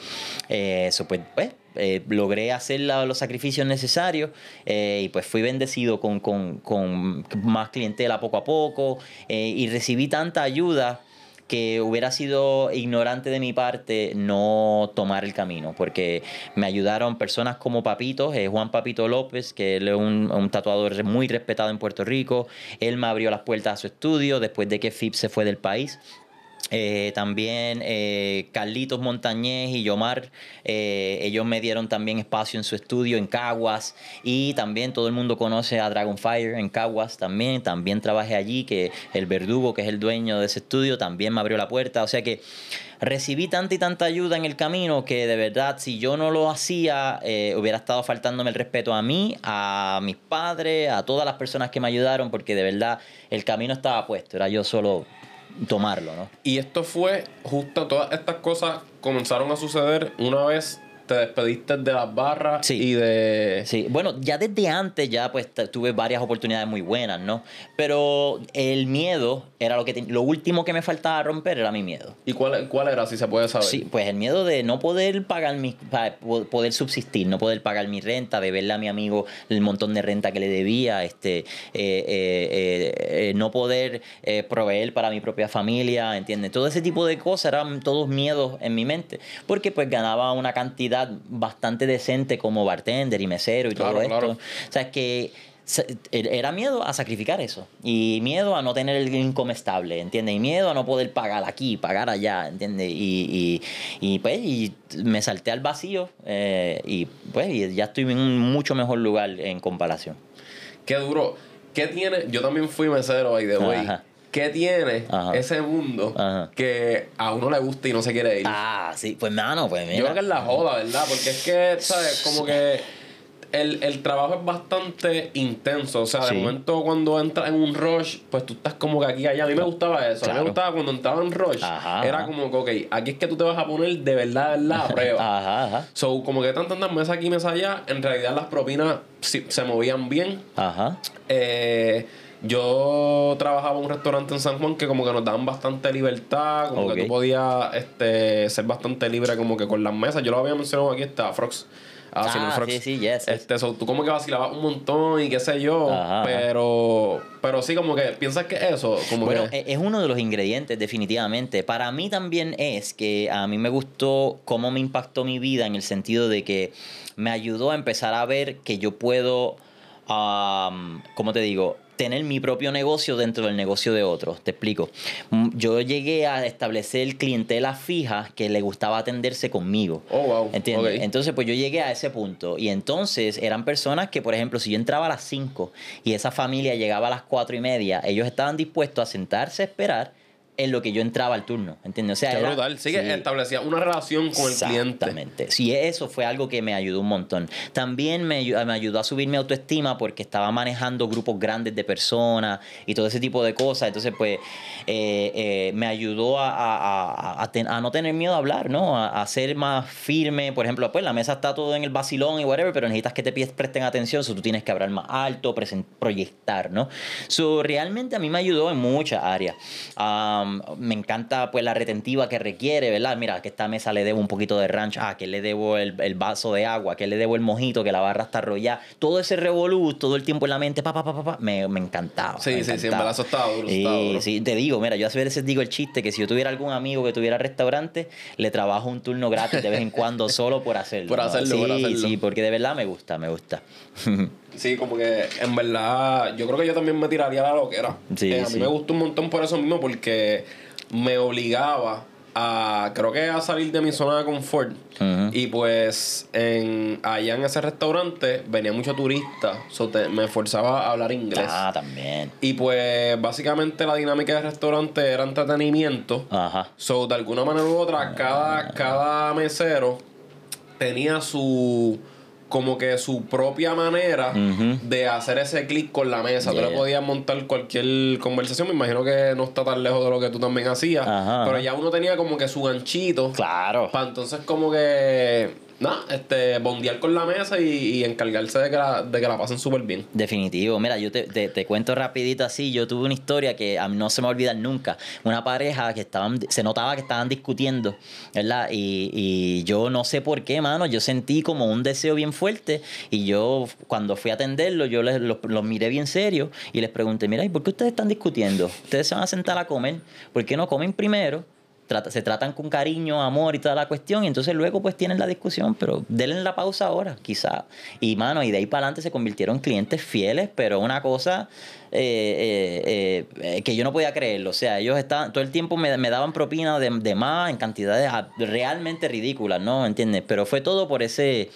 Eh, eso pues, pues eh, logré hacer los sacrificios necesarios eh, y pues fui bendecido con, con, con, más clientela poco a poco y recibí tanta ayuda que hubiera sido ignorante de mi parte no tomar el camino, porque me ayudaron personas como Papito, eh, Juan Papito López, que él es un, un, tatuador muy respetado en Puerto Rico. Él me abrió las puertas a su estudio después de que Phip se fue del país. Eh, también eh, Carlitos Montañez y Yomar, eh, ellos me dieron también espacio en su estudio en Caguas. Y también todo el mundo conoce a Dragonfire en Caguas también, también trabajé allí, que el verdugo que es el dueño de ese estudio también me abrió la puerta, o sea que recibí tanta y tanta ayuda en el camino que de verdad si yo no lo hacía hubiera estado faltándome el respeto a mí, a mis padres, a todas las personas que me ayudaron porque de verdad el camino estaba puesto, era yo solo tomarlo, ¿no? Y esto fue justo, todas estas cosas comenzaron a suceder una vez te despediste de las barras y de... Sí, bueno, ya desde antes ya pues tuve varias oportunidades muy buenas, ¿no? Pero el miedo era lo que... Lo último que me faltaba romper era mi miedo. ¿Y cuál, cuál era, si se puede saber? Sí, pues el miedo de no poder pagar mi... poder subsistir, no poder pagar mi renta, de verle a mi amigo el montón de renta que le debía, este... Eh, eh, eh, no poder proveer para mi propia familia, ¿entiendes? Todo ese tipo de cosas eran todos miedos en mi mente, porque pues ganaba una cantidad bastante decente como bartender y mesero y todo esto. O sea, que era miedo a sacrificar eso y miedo a no tener el income estable, ¿entiendes? Y miedo a no poder pagar aquí, pagar allá, ¿entiendes? Y, y, pues y me salté al vacío eh, y pues ya estoy en un mucho mejor lugar en comparación. Qué duro. ¿Qué tiene? Yo también fui mesero ahí de hoy. ¿Qué tiene ese mundo que a uno le gusta y no se quiere ir? Ah, sí, pues mano, pues mira. Yo creo que es la joda, ¿verdad? Porque es que, ¿sabes? Como que el, el trabajo es bastante intenso. O sea, de momento cuando entras en un rush, pues tú estás como que aquí allá. A mí me gustaba eso. A mí me gustaba cuando entraba en rush. era como que, ok, aquí es que tú te vas a poner de verdad, de verdad a prueba. Ajá, ajá. So, como que tantas mesas aquí, mesas allá, en realidad las propinas se movían bien. Ajá. Eh yo trabajaba en un restaurante en San Juan que como que nos daban bastante libertad, como que tú podías este, ser bastante libre como que con las mesas. Yo lo había mencionado aquí, está Frogs Ah, Silver Frogs. sí, sí, yes. Este, so, tú como que vacilabas un montón y qué sé yo, Ajá, pero pero sí como que piensas que eso, como Bueno, que e- es uno de los ingredientes, definitivamente. Para mí también es que a mí me gustó cómo me impactó mi vida en el sentido de que me ayudó a empezar a ver que yo puedo, am, ¿cómo te digo? Tener mi propio negocio dentro del negocio de otros. Te explico. Mm, Yo llegué a establecer clientela fija que le gustaba atenderse conmigo. Oh, wow. ¿Entiendes? Entonces, pues yo llegué a ese punto. Y entonces eran personas que, por ejemplo, si yo entraba a las 5 y esa familia llegaba a las 4 y media, ellos estaban dispuestos a sentarse a esperar en lo que yo entraba al turno. ¿Entiendes? O sea, Qué era- brutal. Sí que sí. establecía una relación con el cliente. Exactamente. Sí, eso fue algo que me ayudó un montón. También me, me ayudó a subir mi autoestima porque estaba manejando grupos grandes de personas y todo ese tipo de cosas. Entonces, pues, eh, eh, me ayudó a, a- a- a ten- a no tener miedo a hablar, ¿no? A, ser más firme. Por ejemplo, pues la mesa está todo en el vacilón y whatever, pero necesitas que te presten atención. So, tú tienes que hablar más alto, presen- proyectar, ¿no? So, realmente a mí me ayudó en muchas áreas. Me encanta pues la retentiva que requiere, ¿verdad? Mira, que esta mesa le debo un poquito de ranch, ah, que le debo el, el vaso de agua, que le debo el mojito, que la barra está arrollada. Todo ese revolú, todo el tiempo en la mente, pa, pa, pa, pa, pa, me, me encantaba. Sí, me sí, sí, en verdad estaba duro, eso Sí, estaba duro. sí, te digo, mira, yo a veces digo el chiste que si yo tuviera algún amigo que tuviera restaurante, le trabajo un turno gratis de vez en cuando solo por hacerlo. Por ¿no? hacerlo, sí, por hacerlo. Sí, porque de verdad me gusta, me gusta. Sí, como que en verdad, yo creo que yo también me tiraría la loquera. Sí, Eh, a mí sí. me gustó un montón por eso mismo, porque me obligaba a, creo que a salir de mi zona de confort. Y pues en, allá en ese restaurante venía mucho turista, so te- me forzaba a hablar inglés. Ah, también. Y pues básicamente la dinámica del restaurante era entretenimiento. Ajá. So, de alguna manera u otra, cada, cada mesero tenía su como que su propia manera de hacer ese clic con la mesa. Tú Yeah. le podías montar cualquier conversación. Me imagino que no está tan lejos de lo que tú también hacías. Ajá. Pero ya uno tenía como que su ganchito. Claro. Para entonces como que... Nada, este, bondear con la mesa y, y encargarse de que la, de que la pasen súper bien. Definitivo. Mira, yo te, te- te cuento rapidito así. Yo tuve una historia que a mí no se me va a olvidar nunca. Una pareja que estaban, se notaba que estaban discutiendo, ¿verdad? Y, y yo no sé por qué, mano. Yo sentí como un deseo bien fuerte. Y yo, cuando fui a atenderlo, yo les, los, los miré bien serio y les pregunté, mira, ¿y por qué ustedes están discutiendo? Ustedes se van a sentar a comer. ¿Por qué no comen primero? Se tratan con cariño, amor y toda la cuestión, y entonces luego pues tienen la discusión, pero denle la pausa ahora, quizá. Y mano, y de ahí para adelante se convirtieron en clientes fieles, pero una cosa eh, eh, eh, que yo no podía creerlo. O sea, ellos estaban, todo el tiempo me, me daban propina de, de más en cantidades realmente ridículas, ¿no? ¿Entiendes? Pero fue todo por ese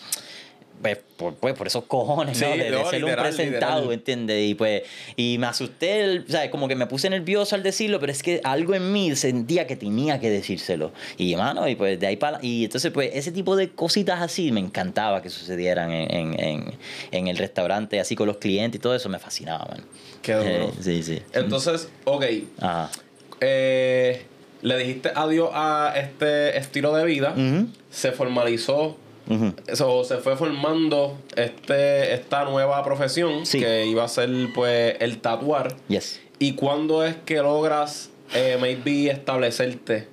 pues por, pues, por esos cojones, ¿no? Sí, de, de no, ser un presentado, literal. ¿entiendes? Y pues, y me asusté, sea, como que me puse nervioso al decirlo, pero es que algo en mí sentía que tenía que decírselo. Y mano, y pues de ahí para y entonces pues ese tipo de cositas así me encantaba que sucedieran en, en, en, en el restaurante, así con los clientes y todo eso me fascinaba, man. Qué duro. Eh, sí, sí. Entonces, ok, Ajá. eh, le dijiste adiós a este estilo de vida, se formalizó, ujú. eso, se fue formando este, esta nueva profesión Sí. que iba a ser pues el tatuar. Yes. ¿Y cuándo es que logras eh, maybe establecerte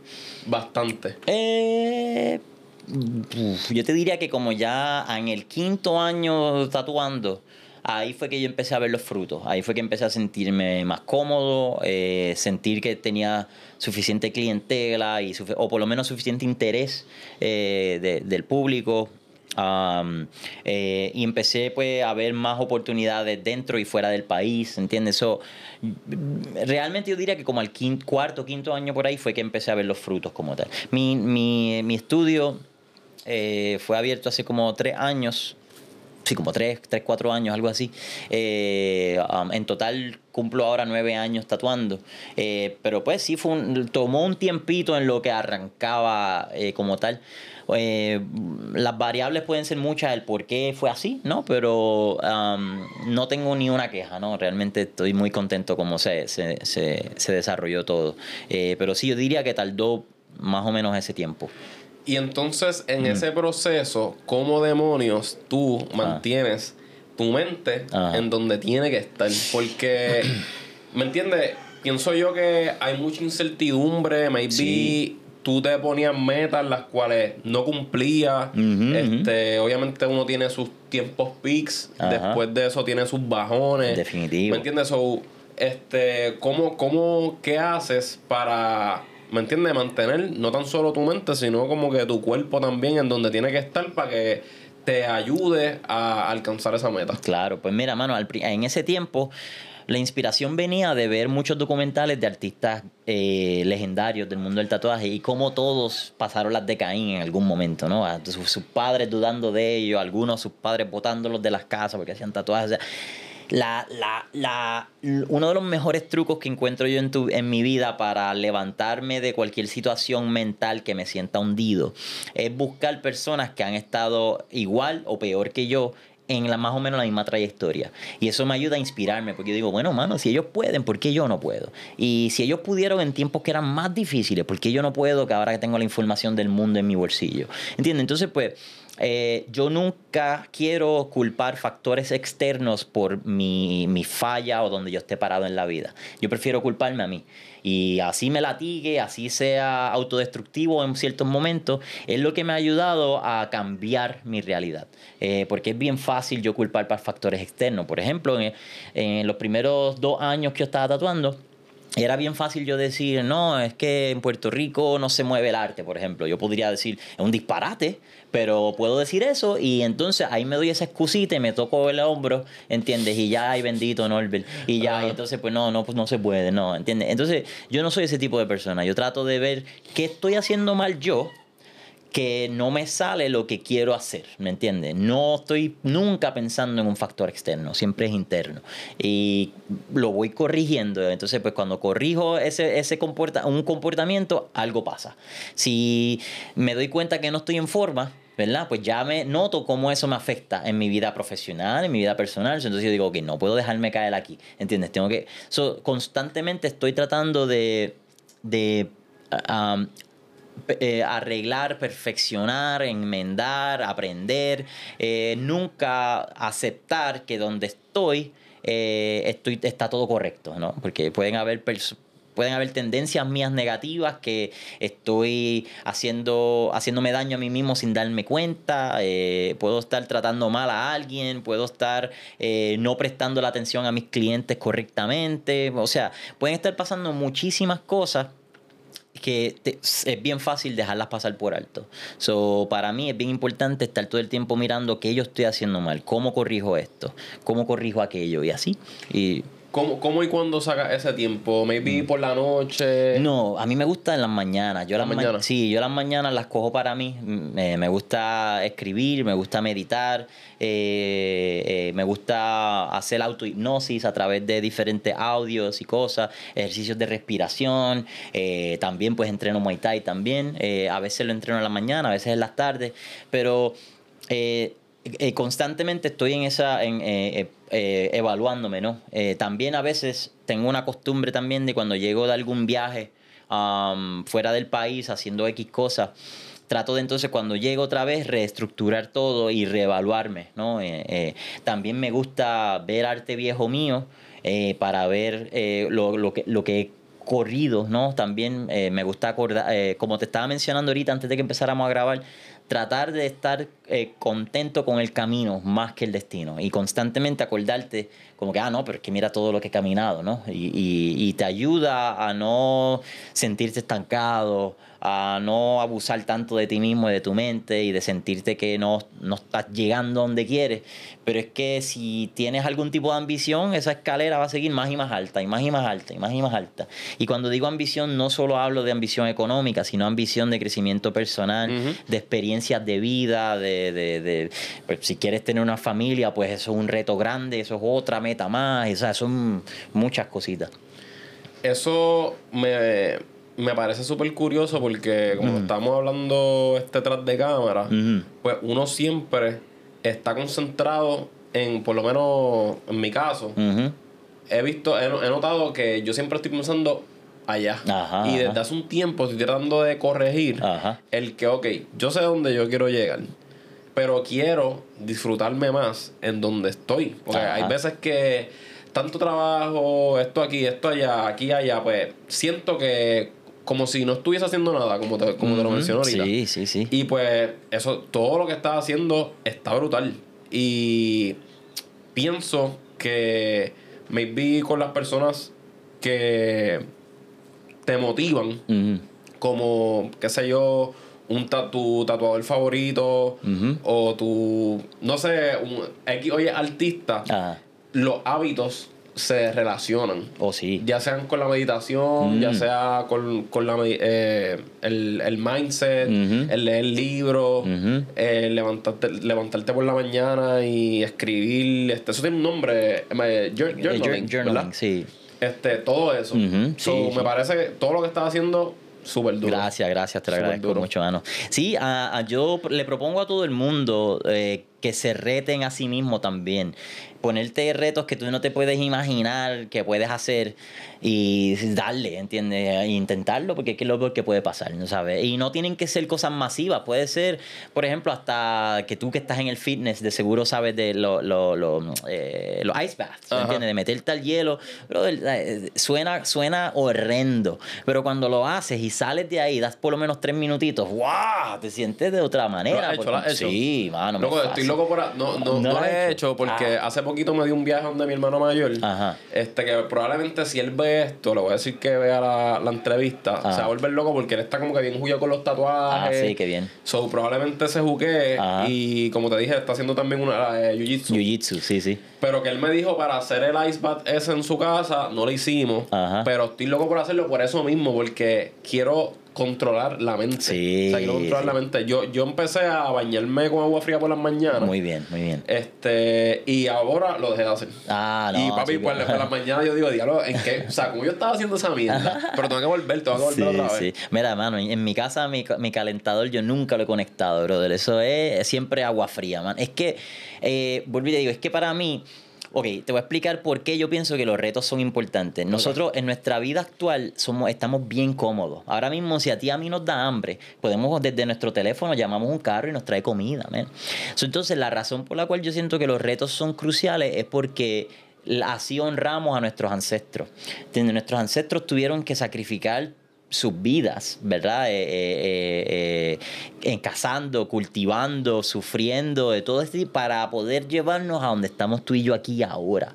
bastante? Eh, uf, yo te diría que como ya en el quinto año tatuando, ahí fue que yo empecé a ver los frutos. Ahí fue que empecé a sentirme más cómodo, eh, sentir que tenía suficiente clientela y o por lo menos suficiente interés eh, de- del público. Eh, y empecé pues a ver más oportunidades dentro y fuera del país, ¿entiendes? So, realmente yo diría que como al quin- cuarto, quinto año por ahí fue que empecé a ver los frutos como tal. Mi, mi, mi estudio fue abierto hace como tres años, sí, como tres, tres, cuatro años, algo así. Eh, um, en total cumplo ahora nueve años tatuando. Eh, pero pues sí, fue un- tomó un tiempito en lo que arrancaba eh, como tal. Eh, las variables pueden ser muchas, el por qué fue así, ¿no? Pero um, no tengo ni una queja, ¿no? Realmente estoy muy contento como se, se, se, se desarrolló todo. Pero sí, yo diría que tardó más o menos ese tiempo. Y entonces en ese proceso, ¿cómo demonios tú Ah. mantienes tu mente Ajá. en donde tiene que estar? Porque, ¿me entiendes? Pienso yo que hay mucha incertidumbre, maybe Sí. tú tú te ponías metas las cuales no cumplías. este, obviamente uno tiene sus tiempos peaks, después de eso tiene sus bajones. Definitivo. ¿Me entiendes? So, este, ¿cómo, cómo, ¿qué haces para, ¿me entiendes? Mantener no tan solo tu mente, sino como que tu cuerpo también en donde tiene que estar para que te ayude a alcanzar esa meta. Claro, pues mira, mano, en ese tiempo la inspiración venía de ver muchos documentales de artistas eh, legendarios del mundo del tatuaje y cómo todos pasaron las de Caín en algún momento, ¿no? Sus, padres dudando de ellos, algunos sus padres botándolos de las casas porque hacían tatuajes. La, la, la, uno de los mejores trucos que encuentro yo en, tu, en mi vida para levantarme de cualquier situación mental que me sienta hundido es buscar personas que han estado igual o peor que yo en la más o menos la misma trayectoria. Y eso me ayuda a inspirarme, porque yo digo, bueno, mano, si ellos pueden, ¿por qué yo no puedo? Y si ellos pudieron en tiempos que eran más difíciles, ¿por qué yo no puedo que ahora que tengo la información del mundo en mi bolsillo? ¿Entiendes? Entonces, pues eh, yo nunca quiero culpar factores externos por mi, mi, falla o donde yo esté parado en la vida. Yo prefiero culparme a mí. Y así me latigue, así sea autodestructivo en ciertos momentos, es lo que me ha ayudado a cambiar mi realidad. Eh, porque es bien fácil yo culpar por factores externos. Por ejemplo, en, en los primeros dos años que yo estaba tatuando, era bien fácil yo decir, no, es que en Puerto Rico no se mueve el arte, por ejemplo. Yo podría decir, es un disparate, pero puedo decir eso y entonces ahí me doy esa excusita y me toco el hombro, ¿entiendes? Y ya, hay bendito Norbert. Y ya, y entonces pues no, no, pues no se puede, no, ¿entiendes? Entonces yo no soy ese tipo de persona. Yo trato de ver qué estoy haciendo mal yo que no me sale lo que quiero hacer, ¿me entiendes? No estoy nunca pensando en un factor externo, siempre es interno. Y lo voy corrigiendo. Entonces, pues cuando corrijo ese, ese comporta, un comportamiento, algo pasa. Si me doy cuenta que no estoy en forma, ¿verdad? Pues ya me noto cómo eso me afecta en mi vida profesional, en mi vida personal. Entonces yo digo, que no puedo dejarme caer aquí, ¿entiendes? Tengo que... constantemente estoy tratando de... de um, eh, arreglar, perfeccionar, enmendar, aprender, eh, nunca aceptar que donde estoy, eh, estoy está todo correcto, ¿no? Porque pueden haber pueden haber tendencias mías negativas que estoy haciendo haciéndome daño a mí mismo sin darme cuenta puedo estar tratando mal a alguien puedo estar no prestando la atención a mis clientes correctamente o sea pueden estar pasando muchísimas cosas que es bien fácil dejarlas pasar por alto. So, para mí es bien importante estar todo el tiempo mirando qué yo estoy haciendo mal, cómo corrijo esto, cómo corrijo aquello y así. Y ¿Cómo, ¿Cómo, y cuándo saca ese tiempo? ¿Maybe mm. por la noche? No, a mí me gusta en las mañanas. Yo las mañanas? sí, yo las mañanas las cojo para mí. Me, me gusta escribir, me gusta meditar, eh, eh, me gusta hacer autohipnosis a través de diferentes audios y cosas, ejercicios de respiración. Eh, también pues entreno Muay Thai también. a veces lo entreno en la mañana, a veces en las tardes. Pero eh, constantemente estoy en esa, en, eh, eh, evaluándome, ¿no? también a veces tengo una costumbre también de cuando llego de algún viaje fuera del país haciendo X cosas, trato de entonces cuando llego otra vez reestructurar todo y reevaluarme, ¿no? también me gusta ver arte viejo mío para ver lo, lo, que, lo que he corrido, ¿no? También me gusta acordar, como te estaba mencionando ahorita antes de que empezáramos a grabar, tratar de estar eh, contento con el camino más que el destino y constantemente acordarte como que, ah, no, pero es que mira todo lo que he caminado, ¿no? Y, y te ayuda a no sentirte estancado, a no abusar tanto de ti mismo y de tu mente y de sentirte que no, no estás llegando donde quieres. Pero es que si tienes algún tipo de ambición, esa escalera va a seguir más y más alta, y más y más alta, y más y más alta. Y cuando digo ambición, no solo hablo de ambición económica, sino ambición de crecimiento personal, de experiencias de vida, de, de, de pues, si quieres tener una familia, pues eso es un reto grande, eso es otra meta más, o sea, son muchas cositas. Eso me me parece súper curioso porque como estamos hablando este tras de cámara, pues uno siempre está concentrado en, por lo menos en mi caso, he visto, he, notado que yo siempre estoy pensando allá. y desde hace un tiempo estoy tratando de corregir el que, ok, yo sé dónde yo quiero llegar, pero quiero disfrutarme más en donde estoy. Porque hay veces que tanto trabajo, esto aquí, esto allá, aquí allá, pues siento que como si no estuviese haciendo nada, como te, como te lo mencioné ahorita. Sí, sí, sí. Y pues eso, todo lo que estás haciendo está brutal. Y pienso que maybe con las personas que te motivan, como, qué sé yo, un ta- tu tatuador favorito o tu, no sé, un X, oye, artista, Ajá. los hábitos se relacionan. Oh, sí. Ya sean con la meditación, Mm. ya sea con, con la, eh, el, el mindset, el leer libros, Ujú. el levantarte, levantarte por la mañana y escribir. Este, eso tiene un nombre, eh, Eh, journaling, journaling, sí. Este, todo eso. So, sí, me parece que todo lo que estás haciendo, súper duro. Gracias, gracias, te lo agradezco duro. mucho, mano. Sí, a- a- yo le propongo a todo el mundo eh, que se reten a sí mismo también. Ponerte retos que tú no te puedes imaginar que puedes hacer y darle, ¿entiendes? E intentarlo porque es que es lo peor que puede pasar, ¿no sabes? Y no tienen que ser cosas masivas, puede ser, por ejemplo, hasta que tú que estás en el fitness de seguro sabes de lo- lo- lo, eh, los ice baths. ¿entiendes? De meterte al hielo. Eh, suena, suena horrendo, pero cuando lo haces y sales de ahí, das por lo menos tres minutitos, ¡wow! Te sientes de otra manera. ¿Lo has hecho? porque- ¿Lo has hecho? Sí, mano. Loco, estoy loco por... No, no, ¿No no, lo lo has he hecho? hecho porque Ah. hace poquito me di un viaje donde mi hermano mayor. Ajá. Este, que probablemente si él ve esto, le voy a decir que vea la, la entrevista, Ajá. se va a volver loco porque él está como que bien juyo con los tatuajes. Ah, sí, qué bien. So, probablemente se jugué Ajá. y como te dije, está haciendo también una eh, jiu-jitsu. Jiu-jitsu, sí, sí. Pero que él me dijo para hacer el ice bath ese en su casa, no lo hicimos. Ajá. Pero estoy loco por hacerlo por eso mismo, porque quiero controlar la mente. Sí, O sea, quiero controlar sí. la mente. Yo, yo empecé a bañarme con agua fría por las mañanas. Muy bien, muy bien. Este, y ahora lo dejé de hacer. Ah, no. y papi, sí, por, por las mañanas yo digo, diablo, ¿en qué? O sea, como yo estaba haciendo esa mierda, pero tengo que volver, tengo que volver Sí, otra sí. vez. Mira, mano, en, en mi casa mi, ca- mi calentador yo nunca lo he conectado, brother. Eso es, siempre agua fría, man. Es que, eh, vuelvo y te digo, es que para mí, ok, te voy a explicar por qué yo pienso que los retos son importantes. Nosotros en nuestra vida actual somos, estamos bien cómodos. Ahora mismo, si a ti a mí nos da hambre, podemos desde nuestro teléfono llamamos un carro y nos trae comida, man. So, entonces, la razón por la cual yo siento que los retos son cruciales es porque así honramos a nuestros ancestros. Nuestros ancestros tuvieron que sacrificar sus vidas, ¿verdad? Eh, eh, eh, eh, cazando, cultivando, sufriendo, de todo esto para poder llevarnos a donde estamos tú y yo aquí ahora.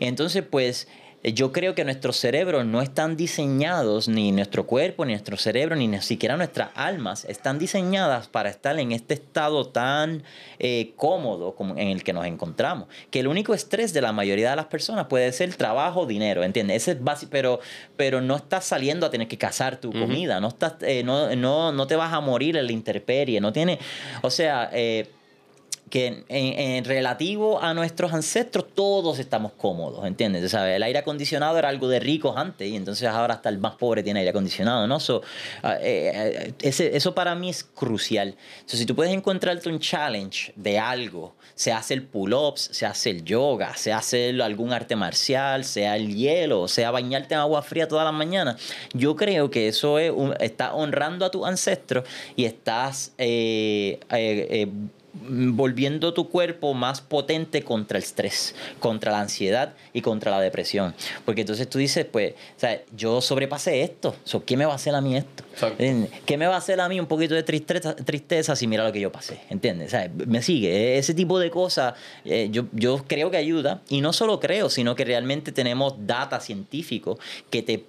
Entonces, pues, yo creo que nuestros cerebros no están diseñados, ni nuestro cuerpo, ni nuestro cerebro, ni ni siquiera nuestras almas, están diseñadas para estar en este estado tan eh, cómodo como en el que nos encontramos. Que el único estrés de la mayoría de las personas puede ser trabajo, dinero, ¿entiendes? Ese es básico, pero, pero no estás saliendo a tener que cazar tu comida, no, estás, eh, no, no, no te vas a morir en la intemperie, no tiene, o sea... eh, que en, relativo a nuestros ancestros todos estamos cómodos, ¿entiendes? ¿Sabes? El aire acondicionado era algo de ricos antes y entonces ahora hasta el más pobre tiene aire acondicionado, ¿no? So, ese- eso para mí es crucial. So, si tú puedes encontrarte un challenge de algo, se hace el pull-ups, se hace el yoga, se hace el- algún arte marcial, sea el hielo, sea bañarte en agua fría todas las mañanas, yo creo que eso es un- está honrando a tus ancestros y estás eh, volviendo tu cuerpo más potente contra el estrés, contra la ansiedad y contra la depresión. Porque entonces tú dices, pues, o sea, yo sobrepasé esto, so, ¿qué me va a hacer a mí esto? ¿Qué me va a hacer a mí un poquito de tristeza, tristeza si mira lo que yo pasé? ¿Entiendes? O sea, me sigue. Ese tipo de cosas eh, yo, yo creo que ayuda. Y no solo creo, sino que realmente tenemos data científico que te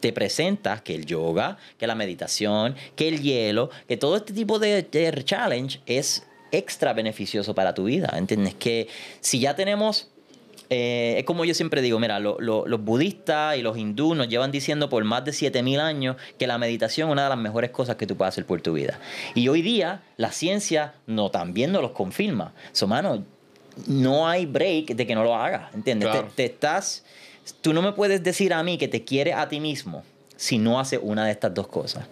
te presenta que el yoga, que la meditación, que el hielo, que todo este tipo de, de challenge es extra beneficioso para tu vida. ¿Entiendes? Que si ya tenemos eh, es como yo siempre digo, mira, lo- lo- los budistas y los hindúes nos llevan diciendo por más de 7000 años que la meditación es una de las mejores cosas que tú puedes hacer por tu vida. Y hoy día la ciencia no también nos los confirma. So, mano, no hay break de que no lo hagas, ¿entiendes? Claro. Te, te estás, tú no me puedes decir a mí que te quieres a ti mismo si no haces una de estas dos cosas.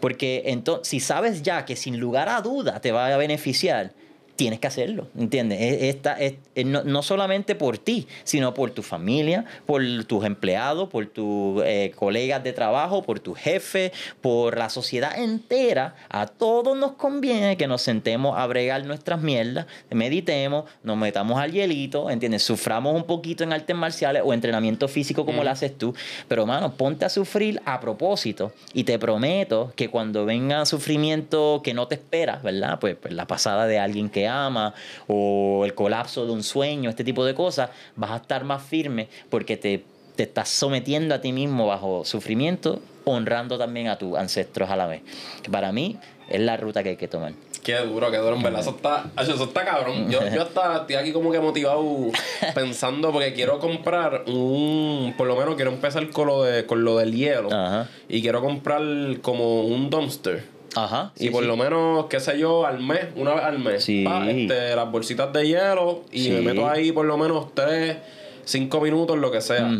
Porque entonces, si sabes ya que sin lugar a duda te va a beneficiar, tienes que hacerlo, ¿entiendes? Esta, es, es no, no solamente por ti, sino por tu familia, por tus empleados, por tus eh, colegas de trabajo, por tu jefe, por la sociedad entera. A todos nos conviene que nos sentemos a bregar nuestras mierdas, meditemos, nos metamos al hielito, ¿entiendes? Suframos un poquito en artes marciales o entrenamiento físico como lo haces tú, pero mano, ponte a sufrir a propósito y te prometo que cuando venga sufrimiento que no te esperas, ¿verdad? Pues, pues la pasada de alguien que ama o el colapso de un sueño, este tipo de cosas, vas a estar más firme porque te, te estás sometiendo a ti mismo bajo sufrimiento, honrando también a tus ancestros a la vez. Que para mí es la ruta que hay que tomar. Qué duro, qué duro, en verdad. Eso está, eso está cabrón. Yo, yo hasta estoy aquí como que motivado pensando porque quiero comprar un. Por lo menos quiero empezar con lo, de, con lo del hielo. Ajá. Y quiero comprar como un dumpster. Ajá. y por lo menos, qué sé yo, al mes, una vez al mes. Sí. pa, este, las bolsitas de hielo y me meto ahí por lo menos tres, cinco minutos, lo que sea.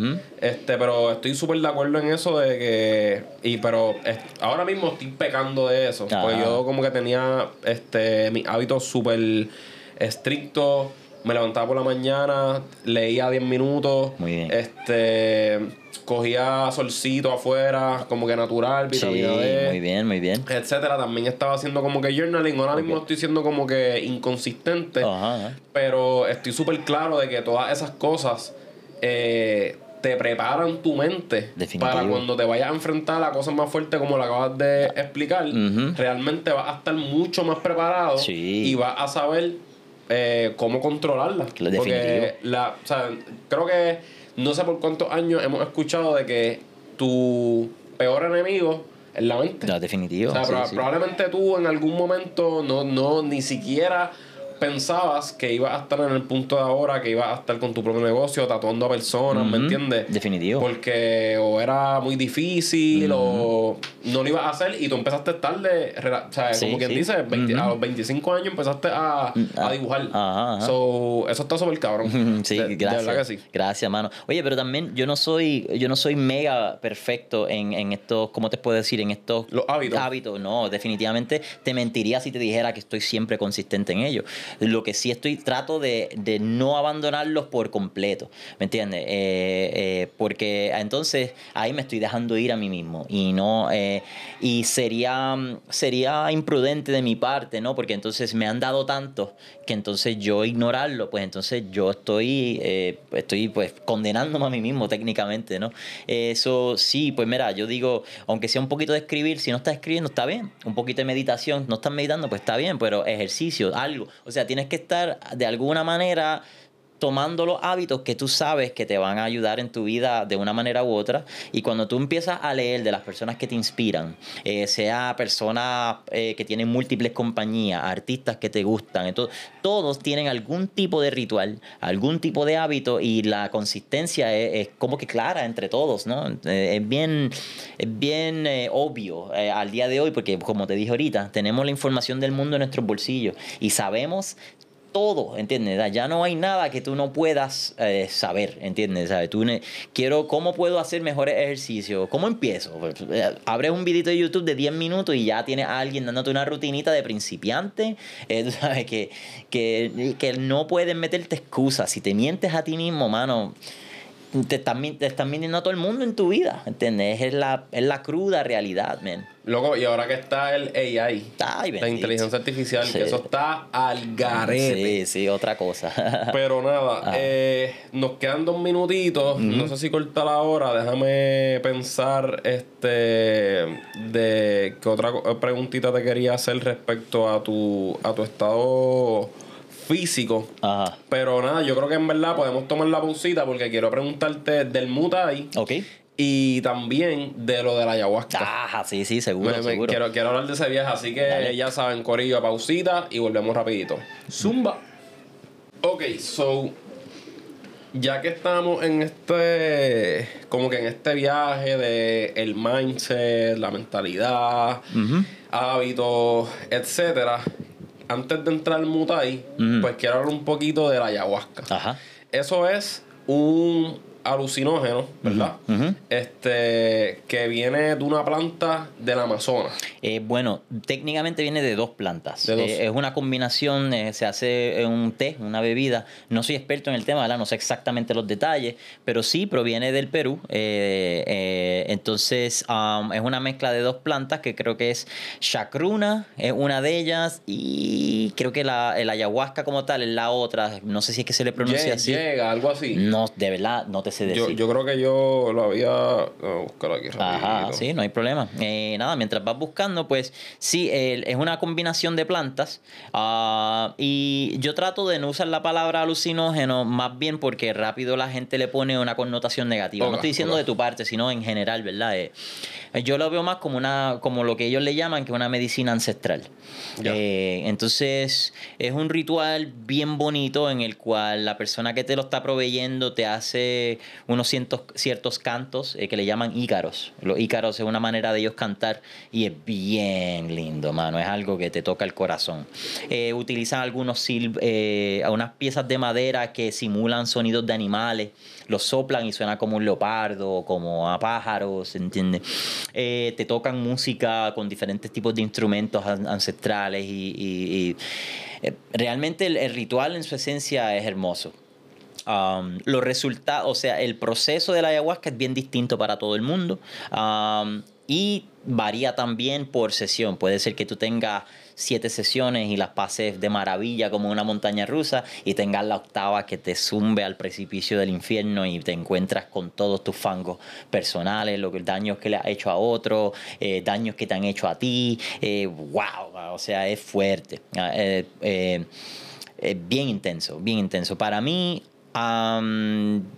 Este, pero estoy súper de acuerdo en eso de que. Y pero es- ahora mismo estoy pecando de eso. Ajá. Porque yo como que tenía este mis hábitos súper estrictos. Me levantaba por la mañana, leía 10 minutos. Muy bien. Este. Cogía solcito afuera, como que natural, Sí, vitamina D muy bien, muy bien. etcétera. También estaba haciendo como que journaling. Ahora mismo estoy siendo como que inconsistente. Ajá, ajá. Pero estoy súper claro de que todas esas cosas eh, te preparan tu mente Definitivo. para cuando te vayas a enfrentar a cosas más fuertes como lo acabas de explicar. Ujú. Realmente vas a estar mucho más preparado Sí. y vas a saber eh, cómo controlarlas. Claro, Porque la, o sea, creo que no sé por cuántos años hemos escuchado de que tu peor enemigo es la mente. No, definitivo. O sea, sí, proba- sí. probablemente tú en algún momento no, no ni siquiera pensabas que ibas a estar en el punto de ahora, que ibas a estar con tu propio negocio, tatuando a personas, ¿me entiendes? definitivo. Porque o era muy difícil o no lo ibas a hacer y tú empezaste tarde, o sea, Sí, como quien sí. dice, 20 a los 25 años empezaste a, a ah, dibujar. ajá, ajá. So, eso está súper cabrón. Sí, de, de gracias. verdad que sí. Gracias, mano. Oye, pero también yo no soy, yo no soy mega perfecto en, en estos, ¿cómo te puedo decir? En estos Los hábitos. hábitos. No, definitivamente te mentiría si te dijera que estoy siempre consistente en ello. Lo que sí estoy, trato de, de no abandonarlos por completo. ¿Me entiendes? Eh, eh, porque entonces ahí me estoy dejando ir a mí mismo. Y no, eh, y sería, sería imprudente de mi parte, ¿no? Porque entonces me han dado tanto que entonces yo ignorarlo, pues entonces yo estoy, eh, estoy pues condenándome a mí mismo técnicamente, ¿no? Eso sí, pues mira, yo digo, aunque sea un poquito de escribir, si no estás escribiendo está bien, un poquito de meditación, no estás meditando, pues está bien, pero ejercicio, algo, o sea, tienes que estar de alguna manera tomando los hábitos que tú sabes que te van a ayudar en tu vida de una manera u otra. Y cuando tú empiezas a leer de las personas que te inspiran, eh, sea personas eh, que tienen múltiples compañías, artistas que te gustan, entonces, todos tienen algún tipo de ritual, algún tipo de hábito y la consistencia es, como que clara entre todos, ¿no? Eh, es bien, es bien obvio al día de hoy porque, como te dije ahorita, tenemos la información del mundo en nuestros bolsillos y sabemos todo, ¿entiendes? Ya no hay nada que tú no puedas eh, saber, ¿entiendes? ¿Sabes? Tú quiero, ¿cómo puedo hacer mejores ejercicios? ¿Cómo empiezo? Pues, eh, abres un videito de YouTube de 10 minutos y ya tienes a alguien dándote una rutinita de principiante, eh, tú sabes, que, que, que no puedes meterte excusas. Si te mientes a ti mismo, mano, te están, te están mintiendo a todo el mundo en tu vida, ¿entiendes? Es la, es la cruda realidad, man. Loco, y ahora que está el AI, Ay, la inteligencia artificial, Sí. que eso está al garete. Sí, sí, otra cosa. Pero nada, Ah. eh, nos quedan dos minutitos. No sé si corta la hora. Déjame pensar este de qué otra preguntita te quería hacer respecto a tu, a tu estado físico. Ajá. Pero nada, yo creo que en verdad podemos tomar la pausita porque quiero preguntarte del Mutai Ok. y también de lo de la ayahuasca. Ajá, sí, sí, seguro, Me- me- seguro. quiero, quiero hablar de ese viaje, así que Dale. ya saben, Corillo, pausita y volvemos rapidito. Zumba. Ok, so ya que estamos en este como que en este viaje de el mindset, la mentalidad, hábitos, etcétera, antes de entrar al mutai, pues quiero hablar un poquito de la ayahuasca. Ajá. Eso es un alucinógeno, ¿verdad? Este, que viene de una planta del Amazonas. Eh, bueno, técnicamente viene de dos plantas. Eh, es una combinación, eh, se hace un té, una bebida. No soy experto en el tema, ¿verdad? No sé exactamente los detalles, pero sí proviene del Perú. entonces, um, es una mezcla de dos plantas que creo que es chacruna, es una de ellas, y creo que la, el ayahuasca como tal es la otra. No sé si es que se le pronuncia así. Llega, algo así. No, de verdad, no te sé decir. Yo, creo que yo lo había. buscar aquí Ajá, sí, no hay problema. nada, mientras vas buscando, pues sí, es una combinación de plantas. Ah, y yo trato de no usar la palabra alucinógeno, más bien porque rápido la gente le pone una connotación negativa. no estoy diciendo de tu parte, sino en general, ¿verdad? Eh, yo lo veo más como una como lo que ellos le llaman que una medicina ancestral. Eh, entonces, es un ritual bien bonito en el cual la persona que te lo está proveyendo te hace unos ciertos, ciertos cantos eh, que le llaman ícaros. Los ícaros es una manera de ellos cantar y es bien lindo, mano. Es algo que te toca el corazón. Eh, utilizan algunos eh, unas piezas de madera que simulan sonidos de animales. Los soplan y suena como un leopardo, como a pájaros, ¿entiendes? Te tocan música con diferentes tipos de instrumentos ancestrales y, realmente el, ritual en su esencia es hermoso. Um, los resultados, o sea, el proceso de la ayahuasca es bien distinto para todo el mundo. Y varía también por sesión. Puede ser que tú tengas siete sesiones y las pases de maravilla como una montaña rusa y tengas la octava que te zumbe al precipicio del infierno y te encuentras con todos tus fangos personales, los daños que le has hecho a otro, eh, daños que te han hecho a ti. Eh, ¡Wow! O sea, es fuerte. Ah, eh, eh, bien intenso, bien intenso. Para mí,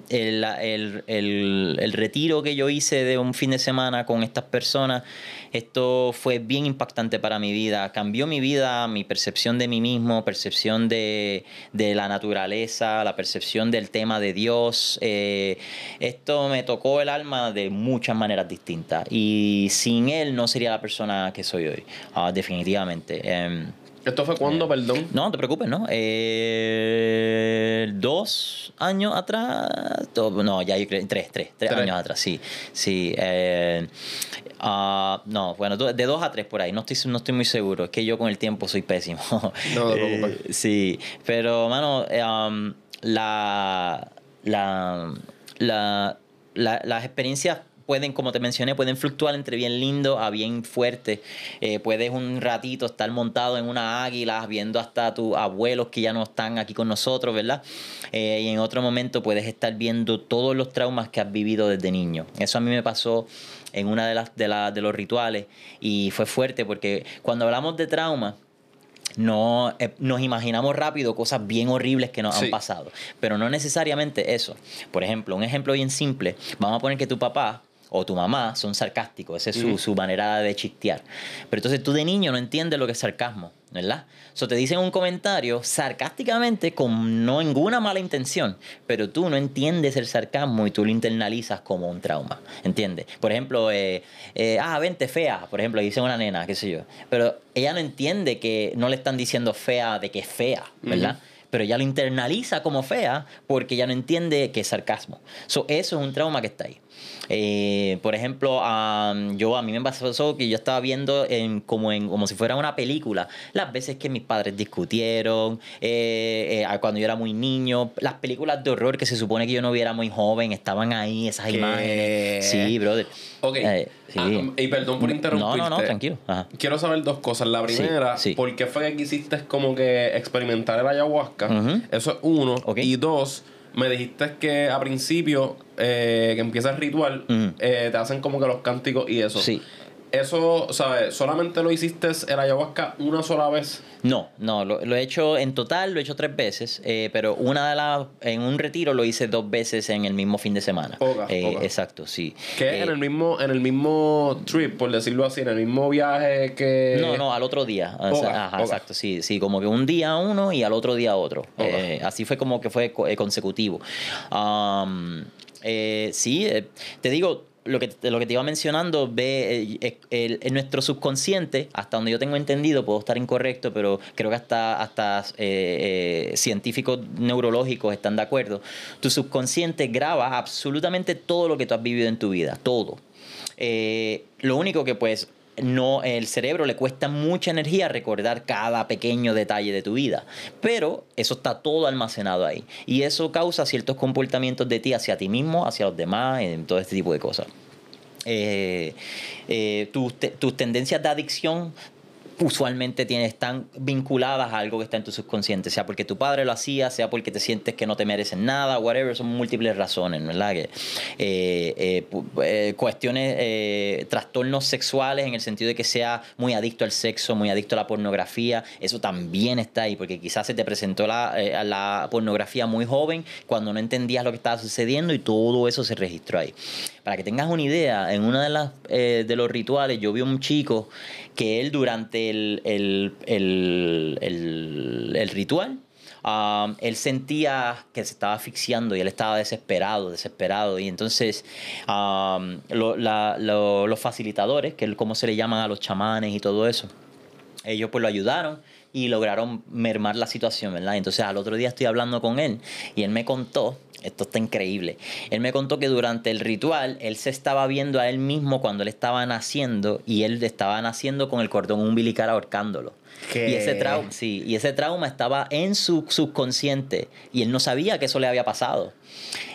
el, retiro que yo hice de un fin de semana con estas personas, esto fue bien impactante para mi vida. Cambió mi vida, mi percepción de mí mismo, percepción de, la naturaleza, la percepción del tema de Dios. Eh, esto me tocó el alma de muchas maneras distintas. Y sin él no sería la persona que soy hoy, ah, definitivamente. Em, ¿Esto fue cuándo, perdón? No, no te preocupes, ¿no? Eh, dos años atrás. no, ya hay tres, tres, tres, años atrás, sí. Sí. Eh, ah, no, bueno, de dos a tres por ahí. No estoy, no estoy muy seguro. Es que yo con el tiempo soy pésimo. No, eh, Sí, pero, mano, um, la, la, la, la, las experiencias pueden, como te mencioné, pueden fluctuar entre bien lindo a bien fuerte. Eh, puedes un ratito estar montado en una águila viendo hasta tus abuelos que ya no están aquí con nosotros, ¿verdad? Eh, y en otro momento puedes estar viendo todos los traumas que has vivido desde niño. Eso a mí me pasó en una de las de, de los rituales y fue fuerte porque cuando hablamos de trauma no eh, nos imaginamos rápido cosas bien horribles que nos han pasado, pero no necesariamente eso. Por ejemplo, un ejemplo bien simple, vamos a poner que tu papá o tu mamá son sarcásticos, esa es su, su, manera de chistear. Pero entonces tú de niño no entiendes lo que es sarcasmo, ¿verdad? So te dicen un comentario sarcásticamente con no ninguna mala intención, pero tú no entiendes el sarcasmo y tú lo internalizas como un trauma, ¿entiendes? Por ejemplo, eh, eh, ah, vente fea, por ejemplo, dice una nena, qué sé yo, pero ella no entiende que no le están diciendo fea de que es fea, ¿verdad? pero ella lo internaliza como fea porque ya no entiende que es sarcasmo. So, eso es un trauma que está ahí. Eh, por ejemplo, yo a mí me pasó que yo estaba viendo en, como, en, como si fuera una película las veces que mis padres discutieron, eh, eh, cuando yo era muy niño, las películas de horror que se supone que yo no viera muy joven, estaban ahí, esas imágenes. Sí, brother. Ok. Ah, y perdón por interrumpirte. No, no, no, tranquilo. Quiero saber dos cosas. La primera, ¿por qué fue que quisiste como que experimentar el ayahuasca? Eso es uno. Y dos, me dijiste que a principio eh, que empieza el ritual, eh, te hacen como que los cánticos y eso. Sí. Eso, ¿sabes? ¿Solamente lo hiciste el ayahuasca una sola vez? No, no, lo, he hecho en total, lo he hecho tres veces, eh, pero una de las, en un retiro lo hice dos veces en el mismo fin de semana. Eh, exacto, sí. ¿Qué? en eh, el mismo, en el mismo trip, por decirlo así, en el mismo viaje que. No, no, al otro día. Ajá, exacto, sí, sí, como que un día uno y al otro día otro. así fue como que fue consecutivo. sí, te digo, lo que, lo que te iba mencionando, ve eh, en nuestro subconsciente, hasta donde yo tengo entendido, puedo estar incorrecto, pero creo que hasta, hasta eh, eh, científicos neurológicos están de acuerdo, tu subconsciente graba absolutamente todo lo que tú has vivido en tu vida, todo. lo único que pues no, el cerebro le cuesta mucha energía recordar cada pequeño detalle de tu vida, pero eso está todo almacenado ahí y eso causa ciertos comportamientos de ti hacia ti mismo, hacia los demás, en todo este tipo de cosas. Eh, eh, tus, tus tendencias de adicción usualmente tienes, están vinculadas a algo que está en tu subconsciente, sea porque tu padre lo hacía, sea porque te sientes que no te merecen nada, whatever, son múltiples razones, ¿verdad? Que, eh, eh, eh, cuestiones, trastornos sexuales en el sentido de que sea muy adicto al sexo, muy adicto a la pornografía, eso también está ahí, porque quizás se te presentó la, la pornografía muy joven, cuando no entendías lo que estaba sucediendo y todo eso se registró ahí. Para que tengas una idea, en uno de, las, de los rituales yo vi un chico que él durante el, ritual, um, él sentía que se estaba asfixiando y él estaba desesperado, desesperado. Y entonces um, los facilitadores, que es como se le llaman a los chamanes y todo eso, ellos pues lo ayudaron y lograron mermar la situación, ¿verdad? Entonces al otro día estoy hablando con él y él me contó esto está increíble. Él me contó que durante el ritual él se estaba viendo a él mismo cuando él estaba naciendo y él estaba naciendo con el cordón umbilical ahorcándolo. Y ese trauma, sí, y ese trauma estaba en su subconsciente y él no sabía que eso le había pasado.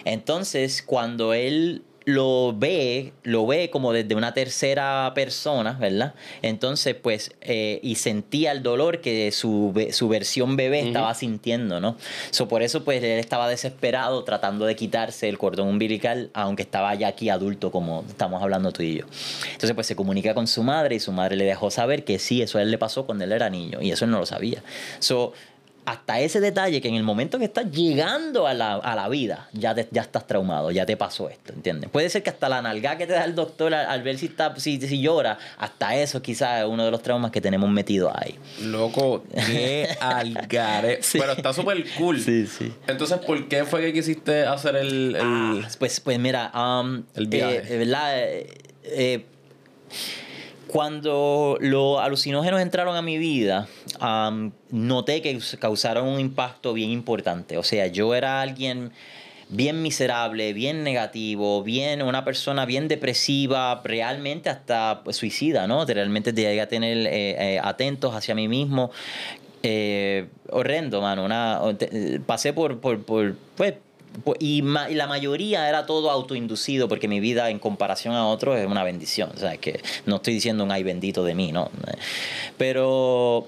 Entonces, cuando él lo ve, lo ve como desde una tercera persona, ¿verdad? Entonces, pues, eh, y sentía el dolor que su, su versión bebé estaba sintiendo, ¿no? So, por eso, pues, él estaba desesperado tratando de quitarse el cordón umbilical, aunque estaba ya aquí adulto, como estamos hablando tú y yo. Entonces, pues, se comunica con su madre y su madre le dejó saber que sí, eso a él le pasó cuando él era niño, y eso él no lo sabía. So, hasta ese detalle que en el momento que estás llegando a la, vida, ya, ya estás traumado, ya te pasó esto, ¿entiendes? Puede ser que hasta la nalga que te da el doctor al, ver si, está, si, si, llora, hasta eso quizás es uno de los traumas que tenemos metido ahí. Loco, qué algare. Pero está súper cool. Sí, sí. Entonces, ¿por qué fue que quisiste hacer el... Ah, pues, pues mira, um, el viaje. Eh, ¿verdad? Eh, eh, cuando los alucinógenos entraron a mi vida, noté que causaron un impacto bien importante. O sea, yo era alguien bien miserable, bien negativo, bien una persona bien depresiva, realmente hasta pues, suicida, ¿no? Realmente llegué tener eh, eh, atentos hacia mí mismo. Eh, horrendo, mano. Una, pasé por, por, por pues, y, la mayoría era todo autoinducido porque mi vida en comparación a otros es una bendición. O sea, que no estoy diciendo un ay bendito de mí, ¿no? Pero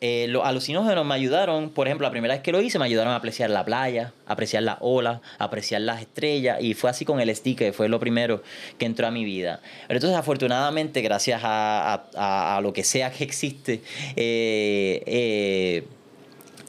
eh, los alucinógenos me ayudaron, por ejemplo, la primera vez que lo hice me ayudaron a apreciar la playa, a apreciar la ola, a apreciar las estrellas y fue así con el stick, fue lo primero que entró a mi vida. Pero entonces afortunadamente, gracias a, lo que sea que existe, eh, eh,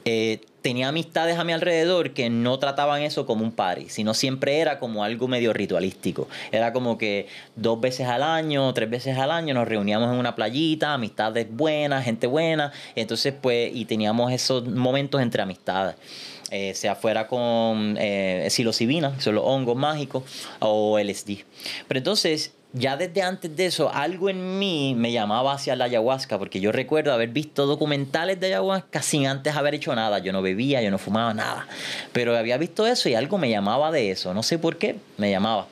eh tenía amistades a mi alrededor que no trataban eso como un party, sino siempre era como algo medio ritualístico. Era como que dos veces al año, tres veces al año nos reuníamos en una playita, amistades buenas, gente buena, entonces pues, y teníamos esos momentos entre amistades. Eh, sea fuera con eh, psilocibina, que son los hongos mágicos, o LSD. Pero entonces, ya desde antes de eso, algo en mí me llamaba hacia la ayahuasca, porque yo recuerdo haber visto documentales de ayahuasca sin antes haber hecho nada. Yo no bebía, yo no fumaba nada. Pero había visto eso y algo me llamaba de eso. No sé por qué, me llamaba.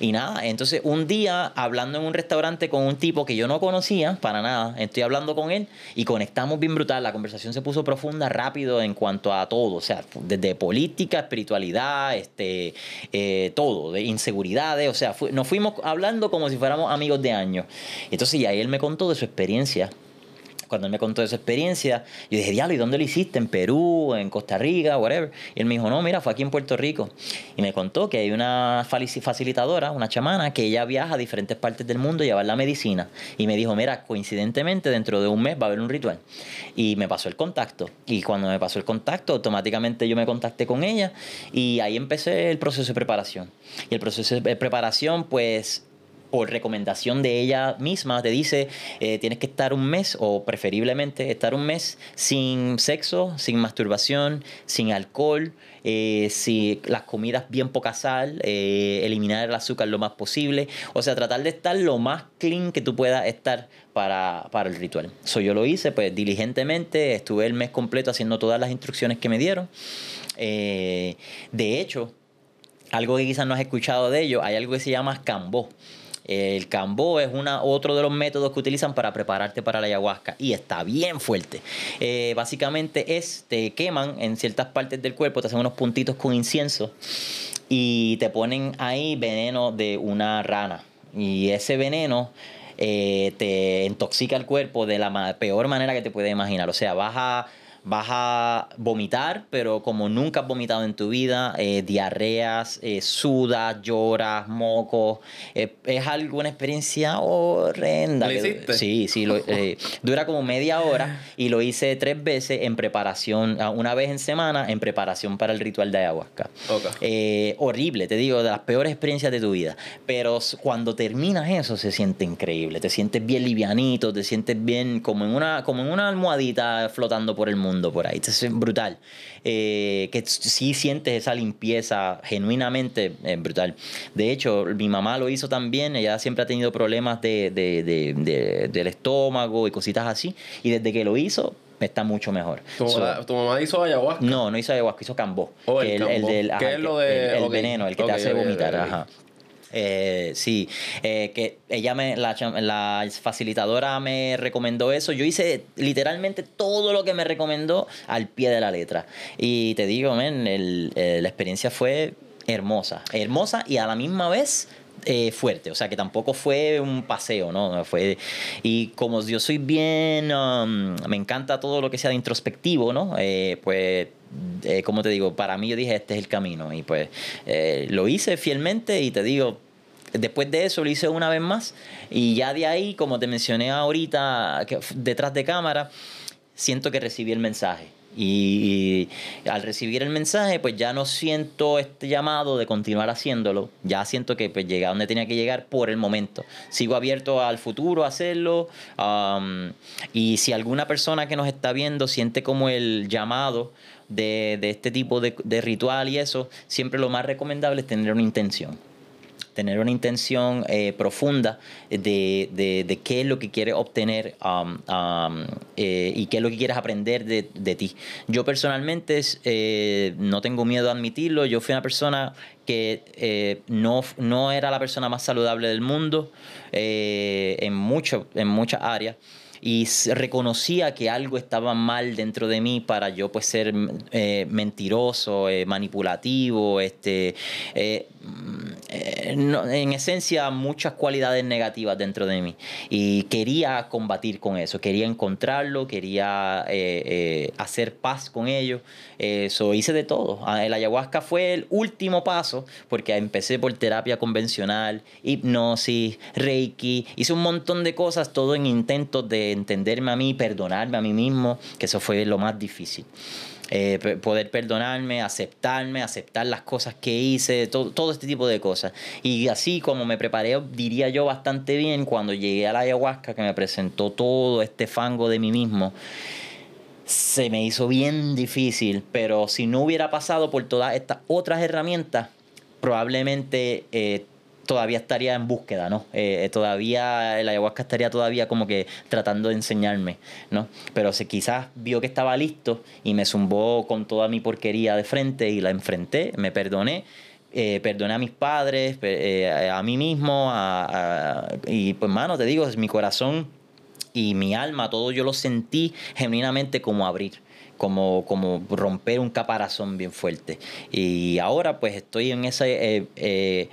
Y nada, entonces un día hablando en un restaurante con un tipo que yo no conocía para nada, estoy hablando con él y conectamos bien brutal. La conversación se puso profunda rápido en cuanto a todo, o sea, desde política, espiritualidad, este, eh, todo, de inseguridades, o sea, nos fuimos hablando como si fuéramos amigos de años. Entonces, y ahí él me contó de su experiencia cuando él me contó esa experiencia, yo dije, diablo, ¿y dónde lo hiciste? ¿En Perú? ¿En Costa Rica? Whatever. Y él me dijo, no, mira, fue aquí en Puerto Rico. Y me contó que hay una facilitadora, una chamana, que ella viaja a diferentes partes del mundo a llevar la medicina. Y me dijo, mira, coincidentemente, dentro de un mes va a haber un ritual. Y me pasó el contacto. Y cuando me pasó el contacto, automáticamente yo me contacté con ella y ahí empecé el proceso de preparación. Y el proceso de preparación, pues por recomendación de ella misma, te dice, eh, tienes que estar un mes o preferiblemente estar un mes sin sexo, sin masturbación, sin alcohol, eh, si las comidas bien poca sal, eh, eliminar el azúcar lo más posible, o sea, tratar de estar lo más clean que tú puedas estar para, para el ritual. Eso yo lo hice pues diligentemente, estuve el mes completo haciendo todas las instrucciones que me dieron. De hecho, algo que quizás no has escuchado de ello, hay algo que se llama cambó. El cambó es una, otro de los métodos que utilizan para prepararte para la ayahuasca y está bien fuerte. Eh, básicamente es, te queman en ciertas partes del cuerpo, te hacen unos puntitos con incienso y te ponen ahí veneno de una rana. Y ese veneno eh, te intoxica el cuerpo de la peor manera que te puedes imaginar. O sea, vas a vas a vomitar, pero como nunca has vomitado en tu vida, eh, diarreas, eh, sudas, lloras, mocos, eh, es algo, una experiencia horrenda. ¿Lo hiciste? Sí, sí, eh, dura como media hora y lo hice tres veces en preparación, ah, una vez en semana en preparación para el ritual de ayahuasca. Okay. horrible, te digo, de las peores experiencias de tu vida, pero cuando terminas eso se siente increíble, te sientes bien livianito, te sientes bien como en una, como en una almohadita flotando por el mundo por ahí. Es brutal. Eh, que sí sientes esa limpieza genuinamente eh, brutal. De hecho, mi mamá lo hizo también. Ella siempre ha tenido problemas de, del estómago y cositas así. Y desde que lo hizo, está mucho mejor. ¿Tu, mamá, hizo ayahuasca? No, no hizo ayahuasca, hizo cambó. Oh, el, del, ¿Qué es lo de...? El, veneno, el que te hace vomitar. Ajá. Eh, sí, eh, que ella me, la, la, facilitadora me recomendó eso. Yo hice literalmente todo lo que me recomendó al pie de la letra. Y te digo, men, el, eh, la experiencia fue hermosa. Hermosa y a la misma vez eh, fuerte, o sea que tampoco fue un paseo, ¿no? Fue, y como yo soy bien, um, me encanta todo lo que sea de introspectivo, ¿no? Eh, pues eh, como te digo, para mí yo dije, este es el camino. Y pues lo hice fielmente y te digo, después de eso lo hice una vez más. Y ya de ahí, como te mencioné ahorita, detrás de cámara, siento que recibí el mensaje. Y, al recibir el mensaje, pues ya no siento este llamado de continuar haciéndolo. Ya siento que pues llegué a donde tenía que llegar por el momento. Sigo abierto al futuro a hacerlo. Um, y si alguna persona que nos está viendo siente como el llamado de, de este tipo de, de ritual y eso, siempre lo más recomendable es tener una intención tener una intención eh, profunda de, de, qué es lo que quieres obtener um, um, eh, y qué es lo que quieres aprender de, de ti. Yo personalmente eh, no tengo miedo a admitirlo, yo fui una persona que no, no era la persona más saludable del mundo en, mucho, en muchas áreas y reconocía que algo estaba mal dentro de mí para yo pues ser eh, mentiroso, eh, manipulativo, este, eh, en esencia muchas cualidades negativas dentro de mí y quería combatir con eso, quería encontrarlo, quería hacer paz con ello, eso hice de todo. Ah, el ayahuasca fue el último paso porque empecé por terapia convencional, hipnosis, reiki, hice un montón de cosas, todo en intentos de entenderme a mí, perdonarme a mí mismo, que eso fue lo más difícil. Eh, poder perdonarme, aceptarme, aceptar las cosas que hice, todo, este tipo de cosas. Y así como me preparé, diría yo, bastante bien cuando llegué a la ayahuasca, que me presentó todo este fango de mí mismo. Se me hizo bien difícil, pero si no hubiera pasado por todas estas otras herramientas, probablemente eh, todavía estaría en búsqueda, ¿no? Eh, todavía, el ayahuasca estaría todavía como que tratando de enseñarme, ¿no? Pero si quizás vio que estaba listo y me zumbó con toda mi porquería de frente y la enfrenté, me perdoné. Eh, perdoné a mis padres, eh, a mí mismo, y pues, mano, te digo, mi corazón y mi alma, todo yo lo sentí genuinamente como abrir como, como romper un caparazón bien fuerte. Y ahora pues estoy en ese, eh, eh,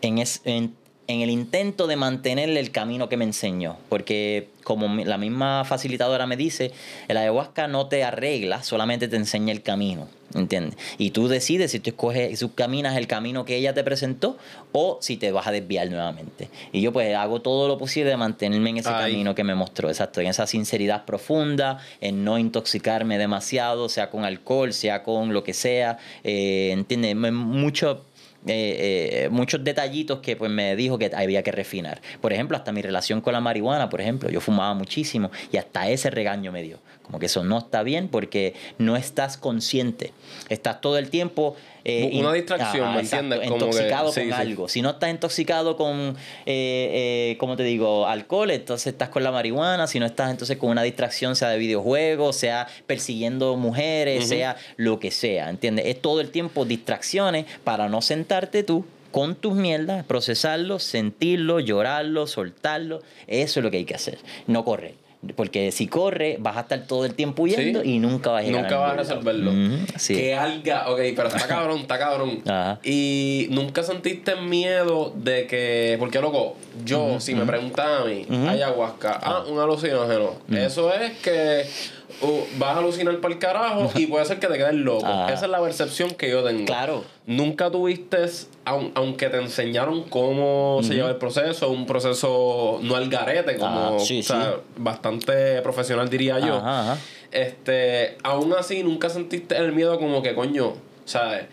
en, en el intento de mantenerle el camino que me enseñó, porque como la misma facilitadora me dice, el ayahuasca no te arregla, solamente te enseña el camino, ¿entiendes? Y tú decides si tú escoges, si caminas el camino que ella te presentó o si te vas a desviar nuevamente. Y yo pues hago todo lo posible de mantenerme en ese camino que me mostró, exacto, en esa sinceridad profunda, en no intoxicarme demasiado, sea con alcohol, sea con lo que sea, eh, ¿entiendes? Mucho eh, eh, muchos detallitos que pues me dijo que había que refinar. Por ejemplo, hasta mi relación con la marihuana, por ejemplo, yo fumaba muchísimo y hasta ese regaño me dio. Como que eso no está bien porque no estás consciente. Estás todo el tiempo eh, Una distracción, Ajá, ¿me exacto, entiendes? Como que- Intoxicado sí, con sí. algo. Si no estás intoxicado con, eh, eh, ¿cómo te digo? Alcohol, entonces estás con la marihuana. Si no estás entonces con una distracción, sea de videojuegos, sea persiguiendo mujeres, sea lo que sea, ¿entiendes? Es todo el tiempo distracciones para no sentarte tú con tus mierdas, procesarlo, sentirlo, llorarlo, soltarlo. Eso es lo que hay que hacer. No correr. Porque si corre, vas a estar todo el tiempo huyendo Sí. y nunca vas a llegar Nunca a vas a resolverlo. Sí. Que alga, ok, pero está cabrón, está cabrón. Ajá. Y nunca sentiste miedo de que, porque loco, yo, si me preguntas a mí, ayahuasca, ah, un alucinógeno, eso es que uh, vas a alucinar para el carajo y puede ser que te quedes loco. Ajá. Esa es la percepción que yo tengo. Claro. Nunca tuviste, aun- aunque te enseñaron cómo se lleva el proceso, un proceso no al garete, como Ah, sí, o sea, sí. bastante profesional diría yo. Ajá, ajá. Este, aún así, nunca sentiste el miedo como que, coño, ¿sabes?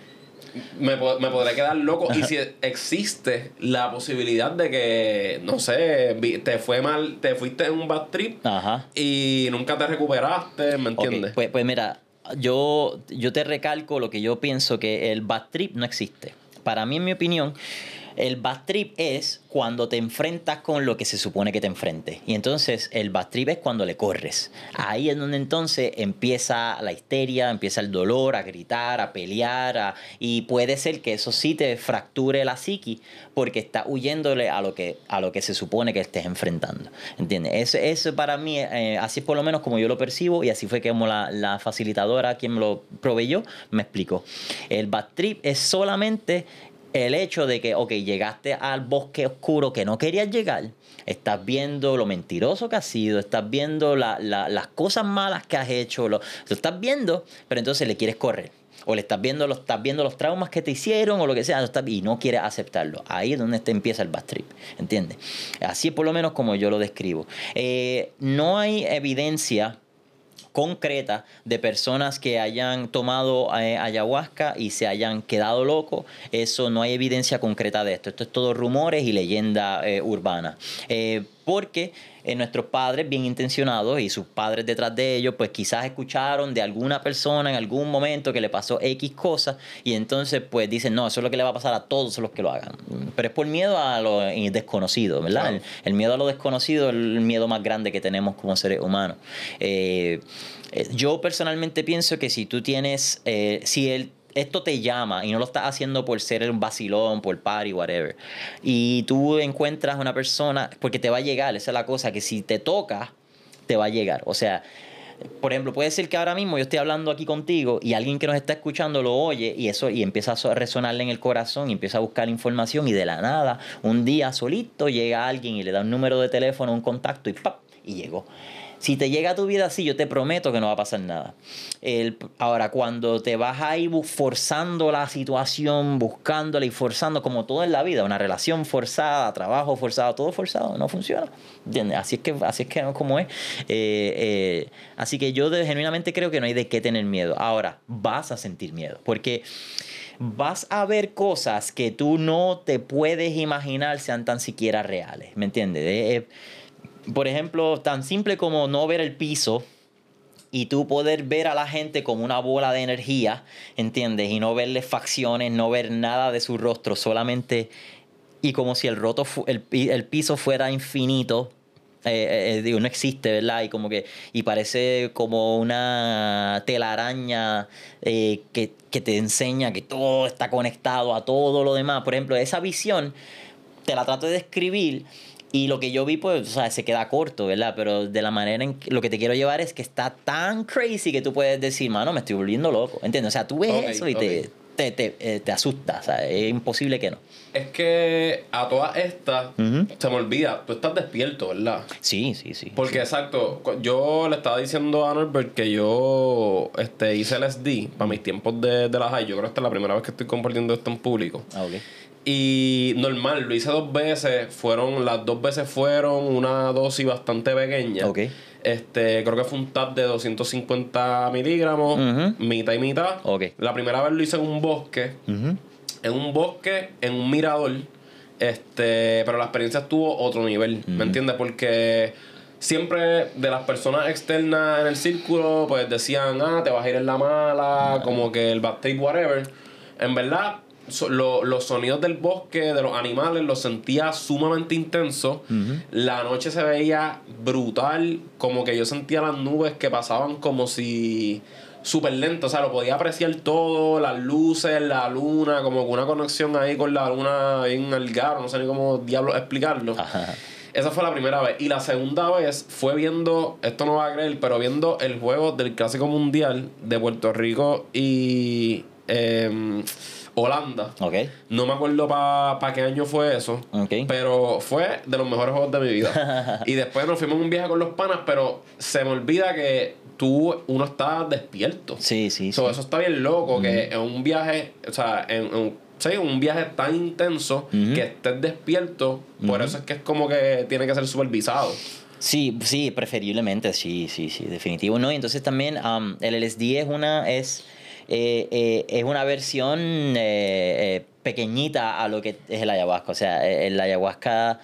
Me, me podré quedar loco. Y si existe la posibilidad de que, no sé, te fue mal, te fuiste en un bad trip Ajá. y nunca te recuperaste, ¿me entiendes? pues, pues mira, yo, yo te recalco lo que yo pienso que el bad trip no existe. Para mí, en mi opinión, el bad trip es cuando te enfrentas con lo que se supone que te enfrentes. Y entonces el bad trip es cuando le corres. Ahí es donde entonces empieza la histeria, empieza el dolor, a gritar, a pelear. a- y puede ser que eso sí te fracture la psiqui porque estás huyéndole a lo que, a lo que se supone que estés enfrentando. ¿Entiendes? Eso, eso para mí, eh, así es por lo menos como yo lo percibo y así fue que como la, la facilitadora quien me lo proveyó me explicó. El bad trip es solamente el hecho de que, ok, llegaste al bosque oscuro que no querías llegar, estás viendo lo mentiroso que has sido, estás viendo la- la- las cosas malas que has hecho, lo, lo estás viendo, pero entonces le quieres correr. O le estás viendo, los, estás viendo los traumas que te hicieron o lo que sea, lo y no quieres aceptarlo. Ahí es donde te empieza el bad trip, ¿entiendes? Así es por lo menos como yo lo describo. Eh, no hay evidencia concreta de personas que hayan tomado eh, ayahuasca y se hayan quedado locos. Eso no hay evidencia concreta de esto. Esto es todo rumores y leyenda eh, urbana. Eh, porque eh, nuestros padres, bien intencionados, y sus padres detrás de ellos, pues quizás escucharon de alguna persona en algún momento que le pasó X cosas y entonces pues dicen, no, eso es lo que le va a pasar a todos los que lo hagan. Pero es por miedo a lo desconocido, ¿verdad? Claro. El, el miedo a lo desconocido es el miedo más grande que tenemos como seres humanos. Eh, eh, yo personalmente pienso que si tú tienes, eh, si el, esto te llama y no lo estás haciendo por ser un vacilón, por party, whatever, y tú encuentras una persona, porque te va a llegar, esa es la cosa, que si te toca, te va a llegar. O sea, por ejemplo, puede ser que ahora mismo yo esté hablando aquí contigo y alguien que nos está escuchando lo oye y eso y empieza a so- resonarle en el corazón y empieza a buscar información y de la nada, un día solito llega alguien y le da un número de teléfono, un contacto y ¡pap! y llegó. Si te llega a tu vida así, yo te prometo que no va a pasar nada. El- ahora, cuando te vas ahí forzando la situación, buscándola y forzando, como todo en la vida, una relación forzada, trabajo forzado, todo forzado, no funciona. ¿Entiendes? Así es que, así es que como es. Eh, eh, así que yo de- genuinamente creo que no hay de qué tener miedo. Ahora, vas a sentir miedo. Porque vas a ver cosas que tú no te puedes imaginar sean tan siquiera reales. ¿Me entiendes? Eh, por ejemplo, tan simple como no ver el piso y tú poder ver a la gente como una bola de energía, ¿entiendes? Y no verles facciones, no ver nada de su rostro, solamente y como si el roto el, el piso fuera infinito. eh, eh, digo, no existe, ¿verdad? Y como que y parece como una telaraña eh, que, que te enseña que todo está conectado a todo lo demás. Por ejemplo, esa visión te la trato de describir y lo que yo vi, pues, o sea, se queda corto, ¿verdad? Pero de la manera en que lo que te quiero llevar es que está tan crazy que tú puedes decir, mano, me estoy volviendo loco, ¿entiendes? O sea, tú ves eso y te, te, te, eh, te asusta, o sea, es imposible que no. Es que a todas estas se me olvida, tú estás despierto, ¿verdad? Sí, sí, sí. Porque exacto, yo le estaba diciendo a Norbert que yo este, hice LSD para mis tiempos de, de la high. Yo creo que esta es la primera vez que estoy compartiendo esto en público. Ah, ok. Y normal, lo hice dos veces. Fueron, las dos veces fueron una dosis bastante pequeña. Ok. Este, creo que fue un tap de 250 miligramos, mitad y mitad. La primera vez lo hice en un bosque. En un bosque, en un mirador. Este, pero la experiencia estuvo otro nivel, ¿me entiendes? Porque siempre de las personas externas en el círculo, pues decían, ah, te vas a ir en la mala, como que el backstage, whatever. En verdad, so- lo- los sonidos del bosque, de los animales, los sentía sumamente intensos. La noche se veía brutal, como que yo sentía las nubes que pasaban como si súper lento, o sea, lo podía apreciar todo, las luces, la luna, como una conexión ahí con la luna bien al garo, no sé ni cómo diablos explicarlo. Ajá. Esa fue la primera vez. Y la segunda vez fue viendo, esto no va a creer, pero viendo el juego del Clásico Mundial de Puerto Rico y em, Holanda. Ok. No me acuerdo para qué año fue eso. Pero fue de los mejores juegos de mi vida. y después nos fuimos un viaje con los panas, pero se me olvida que tú, uno está despierto. Sí, sí, sí. So, eso está bien loco, que en un viaje, o sea, en, en- sí, un viaje tan intenso que estés despierto, por eso es que es como que tiene que ser supervisado. Sí, sí, preferiblemente, sí, sí, sí, definitivo. No, y entonces también am, el LSD es una, es, eh, eh, es una versión eh, eh, pequeñita a lo que es el ayahuasca. O sea, eh, el ayahuasca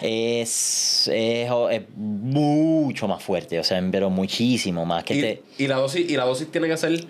es, es, es mucho más fuerte, o sea, pero muchísimo más. Que Y, te, y la dosis, y la dosis tiene que ser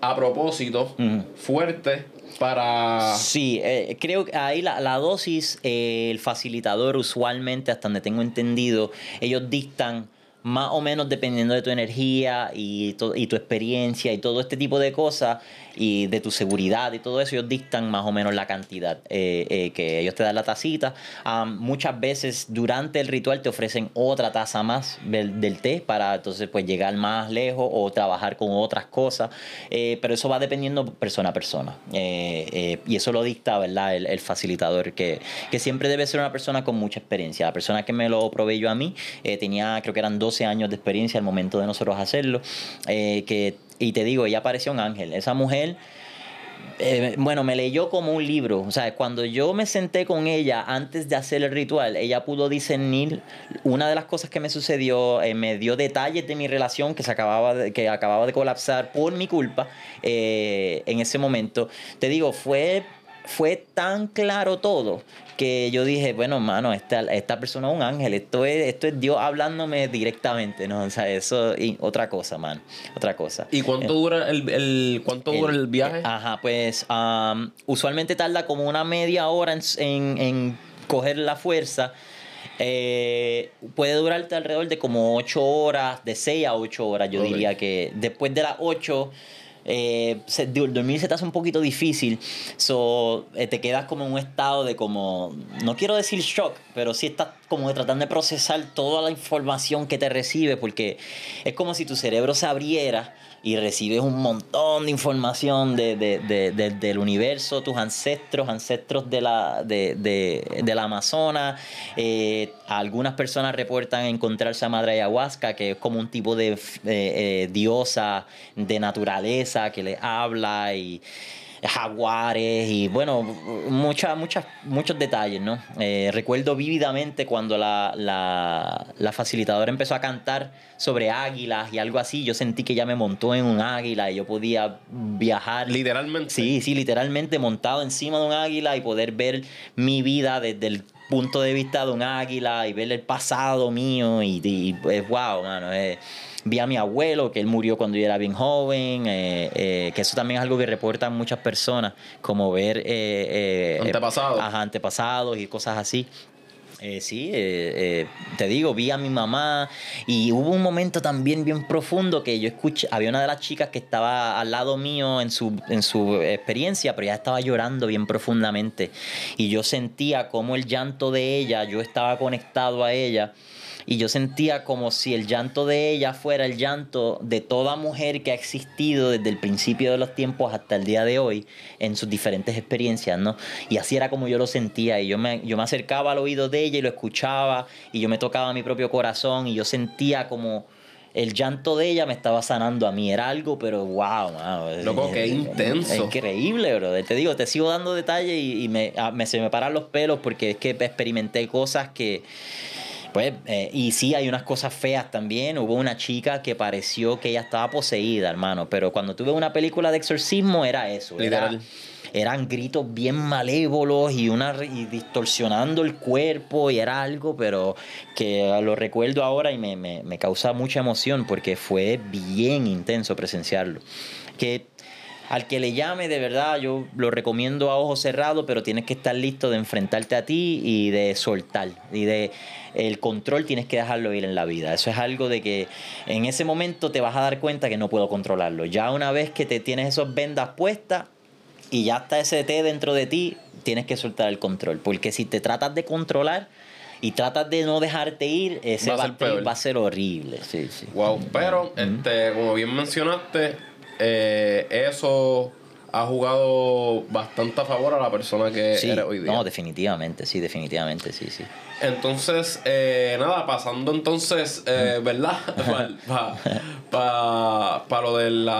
a propósito, fuerte, para... Sí, eh, creo que ahí la, la dosis, eh, el facilitador usualmente, hasta donde tengo entendido, ellos dictan más o menos dependiendo de tu energía y, y tu experiencia y todo este tipo de cosas y de tu seguridad y todo eso, ellos dictan más o menos la cantidad eh, eh, que ellos te dan la tacita. Am, muchas veces durante el ritual te ofrecen otra taza más del, del té para entonces pues llegar más lejos o trabajar con otras cosas, Eh, pero eso va dependiendo persona a persona Eh, eh, y eso lo dicta ¿verdad? El, el facilitador que, que siempre debe ser una persona con mucha experiencia. La persona que me lo proveyó a mí eh, tenía creo que eran 12 años de experiencia al momento de nosotros hacerlo, que, y te digo, ella parecía un ángel, esa mujer eh, bueno, me leyó como un libro. O sea, cuando yo me senté con ella antes de hacer el ritual, ella pudo discernir una de las cosas que me sucedió, eh, me dio detalles de mi relación que, se acababa de, que acababa de colapsar por mi culpa eh, en ese momento. Te digo, fue, fue tan claro todo que yo dije, bueno, mano, esta, esta persona es un ángel, esto es, esto es Dios hablándome directamente, ¿no? O sea, eso, y otra cosa, man, otra cosa. ¿Y cuánto dura el, el- cuánto dura el viaje? Ajá, pues usualmente tarda como una media hora en, en- en coger la fuerza. Eh, puede durarte alrededor de como 8 horas, de 6 a 8 horas. Yo diría que después de las 8, eh, se- dormir se te hace un poquito difícil. So, eh, te quedas como en un estado de como, no quiero decir shock, pero sí estás como tratando de procesar toda la información que te recibe, porque es como si tu cerebro se abriera y recibes un montón de información de, de- de- de- del universo, tus ancestros, ancestros de la, de, la Amazona. Eh, algunas personas reportan encontrarse a Madre Ayahuasca, que es como un tipo de eh, eh, diosa de naturaleza que le habla y jaguares y bueno, muchas, muchas, muchos detalles, ¿no? Eh, recuerdo vívidamente cuando la, la, la facilitadora empezó a cantar sobre águilas y algo así, yo sentí que ya me montó en un águila y yo podía viajar. Literalmente. Sí, sí, literalmente montado encima de un águila y poder ver mi vida desde el punto de vista de un águila y ver el pasado mío y, y pues, wow, mano. eh, vi a mi abuelo, que él murió cuando yo era bien joven, eh, eh, que eso también es algo que reportan muchas personas, como ver... eh, Antepasados. ajá, antepasados y cosas así. Sí, te digo, vi a mi mamá y hubo un momento también bien profundo que yo escuché, había una de las chicas que estaba al lado mío en su, en su experiencia, pero ella estaba llorando bien profundamente y yo sentía como el llanto de ella, yo estaba conectado a ella y yo sentía como si el llanto de ella fuera el llanto de toda mujer que ha existido desde el principio de los tiempos hasta el día de hoy en sus diferentes experiencias, ¿no? Y así era como yo lo sentía y yo me, yo me acercaba al oído de ella y lo escuchaba y yo me tocaba mi propio corazón y yo sentía como el llanto de ella me estaba sanando a mí. Era algo, pero wow, mano. Loco, qué intenso. Es increíble, bro. Te digo, te sigo dando detalles y, y me, a- me- se me paran los pelos porque es que experimenté cosas que Pues, eh, y sí, hay unas cosas feas también. Hubo una chica que pareció que ella estaba poseída, hermano. Pero cuando tuve una película de exorcismo, era eso. Era, eran gritos bien malévolos y, una, y distorsionando el cuerpo. Y era algo, pero que lo recuerdo ahora y me, me, me causa mucha emoción porque fue bien intenso presenciarlo. Que al que le llame, de verdad, yo lo recomiendo a ojos cerrados, pero tienes que estar listo de enfrentarte a ti y de soltar. Y de el control tienes que dejarlo ir en la vida. Eso es algo de que en ese momento te vas a dar cuenta que no puedo controlarlo. Ya una vez que te tienes esos vendas puestas y ya está ese té dentro de ti, tienes que soltar el control. Porque si te tratas de controlar y tratas de no dejarte ir, ese Va a ser va a ser horrible. Sí, sí. Wow, pero este, como bien mencionaste, eh, eso ha jugado bastante a favor a la persona que Sí, eres hoy día. no, definitivamente, sí, definitivamente, sí, sí. Entonces, eh, nada, pasando entonces, eh, ¿verdad? Para pa, lo del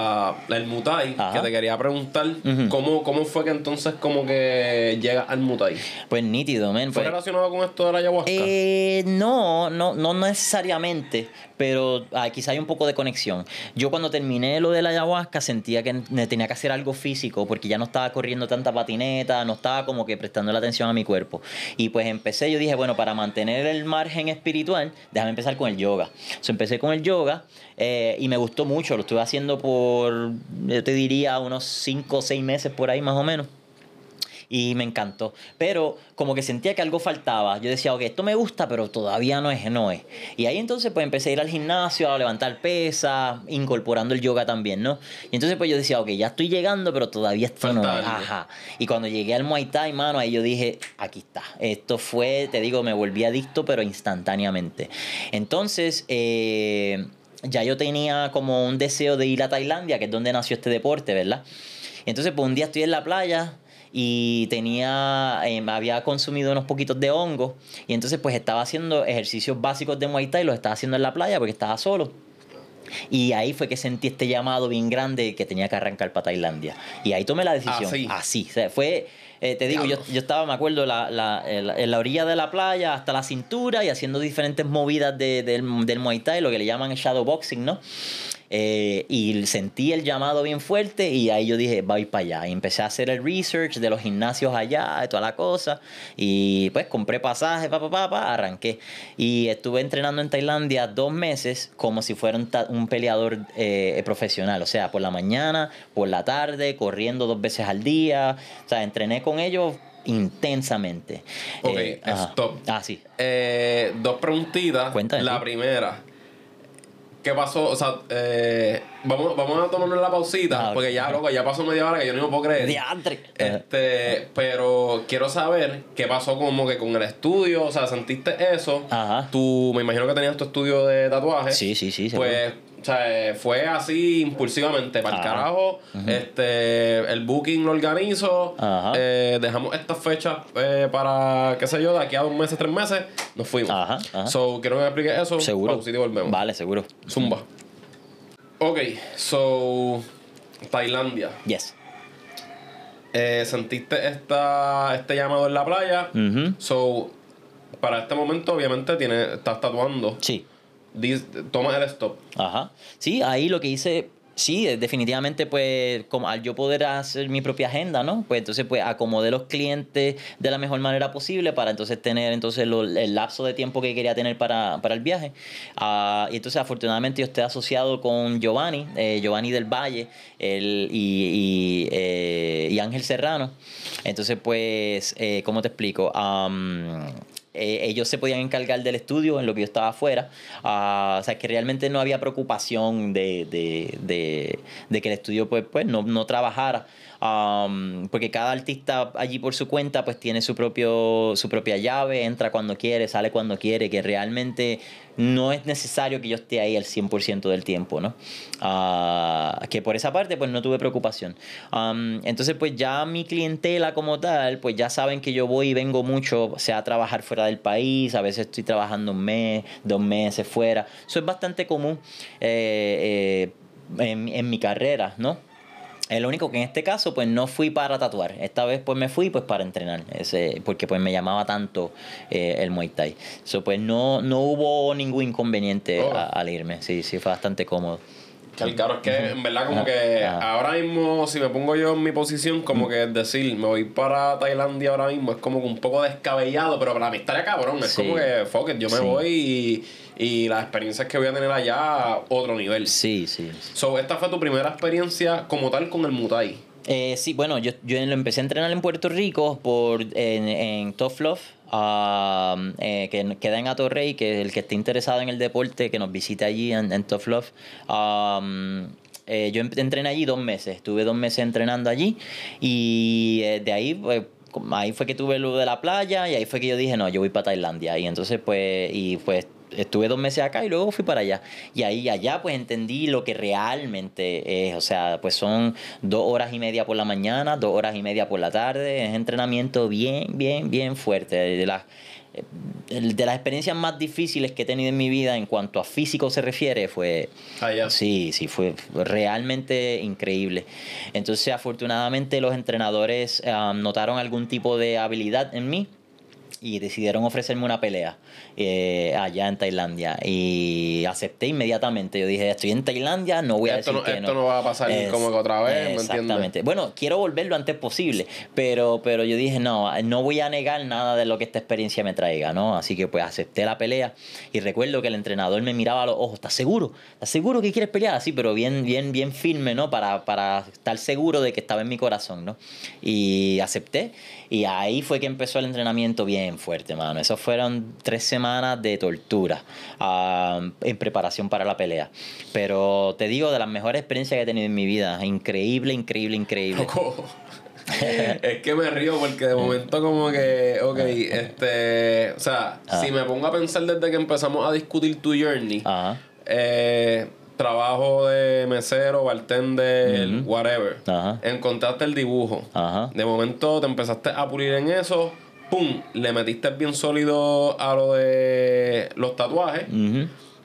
el Mutai, Ajá. que te quería preguntar. ¿cómo, ¿cómo fue que entonces como que llega al Mutai? Pues nítido, men. ¿Fue pues- relacionado con esto de la ayahuasca? Eh, no, no, no necesariamente, pero ah, quizá hay un poco de conexión. Yo cuando terminé lo de la ayahuasca sentía que tenía que hacer algo físico porque ya no estaba corriendo tanta patineta, no estaba como que prestando la atención a mi cuerpo. Y pues empecé, yo dije, bueno, para mantener el margen espiritual, déjame empezar con el yoga. So, empecé con el yoga eh, y me gustó mucho, lo estuve haciendo por, yo te diría, unos 5 o 6 meses por ahí más o menos y me encantó. Pero como que sentía que algo faltaba. Yo decía, ok, esto me gusta, pero todavía no es, no es. Y ahí entonces pues empecé a ir al gimnasio, a levantar pesas, incorporando el yoga también, ¿no? Y entonces pues yo decía, ok, ya estoy llegando, pero todavía esto no Falta es. algo. Ajá. Y cuando llegué al Muay Thai, mano, ahí yo dije, aquí está. Esto fue, te digo, me volví adicto, pero instantáneamente. Entonces, eh, ya yo tenía como un deseo de ir a Tailandia, que es donde nació este deporte, ¿verdad? Entonces, pues un día estoy en la playa y tenía, eh, había consumido unos poquitos de hongo y entonces pues estaba haciendo ejercicios básicos de Muay Thai, los estaba haciendo en la playa porque estaba solo. Y ahí fue que sentí este llamado bien grande que tenía que arrancar para Tailandia. Y ahí tomé la decisión. Así. Así. O sea, fue, eh, te digo, yo, yo estaba, me acuerdo, la, la- en la- en la orilla de la playa hasta la cintura y haciendo diferentes movidas de- del, del Muay Thai, lo que le llaman shadowboxing, ¿no? Eh, y sentí el llamado bien fuerte y ahí yo dije, voy para allá. Y empecé a hacer el research de los gimnasios allá, de toda la cosa. Y pues compré pasaje, pa, pa, pa, pa, arranqué. Y estuve entrenando en Tailandia dos meses como si fuera un, un peleador eh, profesional. O sea, por la mañana, por la tarde, corriendo dos veces al día. O sea, entrené con ellos intensamente. Ok, Eh, stop. Ah, sí. Eh, dos preguntitas. Cuéntame, La primera. ¿Qué pasó? O sea, eh, vamos, vamos a tomarnos la pausita, Ah, porque ya, loco, ya pasó media hora que yo no me puedo creer. Diantre. Este, pero quiero saber qué pasó como que con el estudio, o sea, ¿sentiste eso? Ajá. Tú, me imagino que tenías tu estudio de tatuajes. Sí, sí, sí. Pues, o sea, eh, fue así impulsivamente, para el Ajá. carajo. Este, el booking lo organizo. Eh, dejamos estas fechas eh, para, qué sé yo, de aquí a dos meses, tres meses, nos fuimos. Ajá, ajá. So, quiero que me expliques eso. Seguro. Pausita y volvemos. Vale, seguro. Zumba. Ok, so. Tailandia. Yes. Eh, ¿Sentiste esta, este llamado en la playa? Ujú. So, para este momento, obviamente, tiene, estás tatuando. Sí. Dis- toma el stop. Ajá. Sí, ahí lo que hice, sí, definitivamente, pues, como al yo poder hacer mi propia agenda, ¿no? Pues entonces, pues, acomodé los clientes de la mejor manera posible para entonces tener entonces lo- el lapso de tiempo que quería tener para, para el viaje. Ah, y entonces, afortunadamente, yo estoy asociado con Giovanni, eh, Giovanni del Valle el, y, y, eh, y Ángel Serrano. Entonces, pues, eh, ¿cómo te explico? Am, eh, ellos se podían encargar del estudio en lo que yo estaba afuera. Ah, o sea, que realmente no había preocupación de, de, de, de que el estudio pues, pues no, no trabajara. Am, porque cada artista allí por su cuenta pues tiene su, propio, su propia llave, entra cuando quiere, sale cuando quiere, que realmente no es necesario que yo esté ahí el 100% del tiempo, ¿no? Ah, que por esa parte pues no tuve preocupación. Entonces pues ya mi clientela como tal pues ya saben que yo voy y vengo mucho, sea a trabajar fuera del país, a veces estoy trabajando un mes, dos meses fuera. Eso es bastante común eh, eh, en, en mi carrera, ¿no? El único que en este caso pues no fui para tatuar. Esta vez pues me fui pues para entrenar. Ese, porque pues me llamaba tanto eh, el Muay Thai. So, pues no, no hubo ningún inconveniente Oh. a- al irme. Sí, sí, fue bastante cómodo. Que claro, es que en verdad como que ahora mismo, si me pongo yo en mi posición, como que decir, me voy para Tailandia ahora mismo, es como que un poco descabellado, pero para mí estaría cabrón, es Sí. como que, fuck it, yo me Sí. voy y, y las experiencias que voy a tener allá, otro nivel. Sí, sí. So, esta fue tu primera experiencia como tal con el Muay Thai. Eh, sí, bueno, yo, yo lo empecé a entrenar en Puerto Rico por, en, en Tough Love, um, eh, que queda en Atorrey, que el que esté interesado en el deporte, que nos visite allí en, en Tough Love. Um, eh, yo entrené allí dos meses, estuve dos meses entrenando allí y eh, de ahí pues, ahí fue que tuve lo de la playa y ahí fue que yo dije, no, yo voy para Tailandia. Y entonces pues, y pues estuve dos meses acá y luego fui para allá. Y ahí allá pues entendí lo que realmente es. O sea, pues son dos horas y media por la mañana, dos horas y media por la tarde. Es entrenamiento bien, bien, bien fuerte. De las, el- de las experiencias más difíciles que he tenido en mi vida en cuanto a físico se refiere fue... Allá. Sí, sí, fue realmente increíble. Entonces, afortunadamente, los entrenadores ah, notaron algún tipo de habilidad en mí y decidieron ofrecerme una pelea eh, allá en Tailandia. Y acepté inmediatamente. Yo dije, estoy en Tailandia, no voy a Esto decir no- que esto no va a pasar como que otra vez, ¿me entiendes? Exactamente. Bueno, quiero volver lo antes posible, pero, pero yo dije, no, no voy a negar nada de lo que esta experiencia me traiga, ¿no? Así que pues acepté la pelea y recuerdo que el entrenador me miraba a los ojos, ¿estás seguro? ¿Estás seguro que quieres pelear? Así, pero bien, bien, bien firme, ¿no? Para, para estar seguro de que estaba en mi corazón, ¿no? Y acepté y ahí fue que empezó el entrenamiento bien fuerte, mano. Esos fueron tres semanas de tortura ah, en preparación para la pelea. Pero te digo, de las mejores experiencias que he tenido en mi vida. Increíble, increíble, increíble. Loco. es que me río porque de momento como que, ok, este, o sea, Ah. si me pongo a pensar desde que empezamos a discutir tu journey, eh, trabajo de mesero, bartender, whatever, encontraste el dibujo, de momento te empezaste a pulir en eso, pum, le metiste bien sólido a lo de los tatuajes,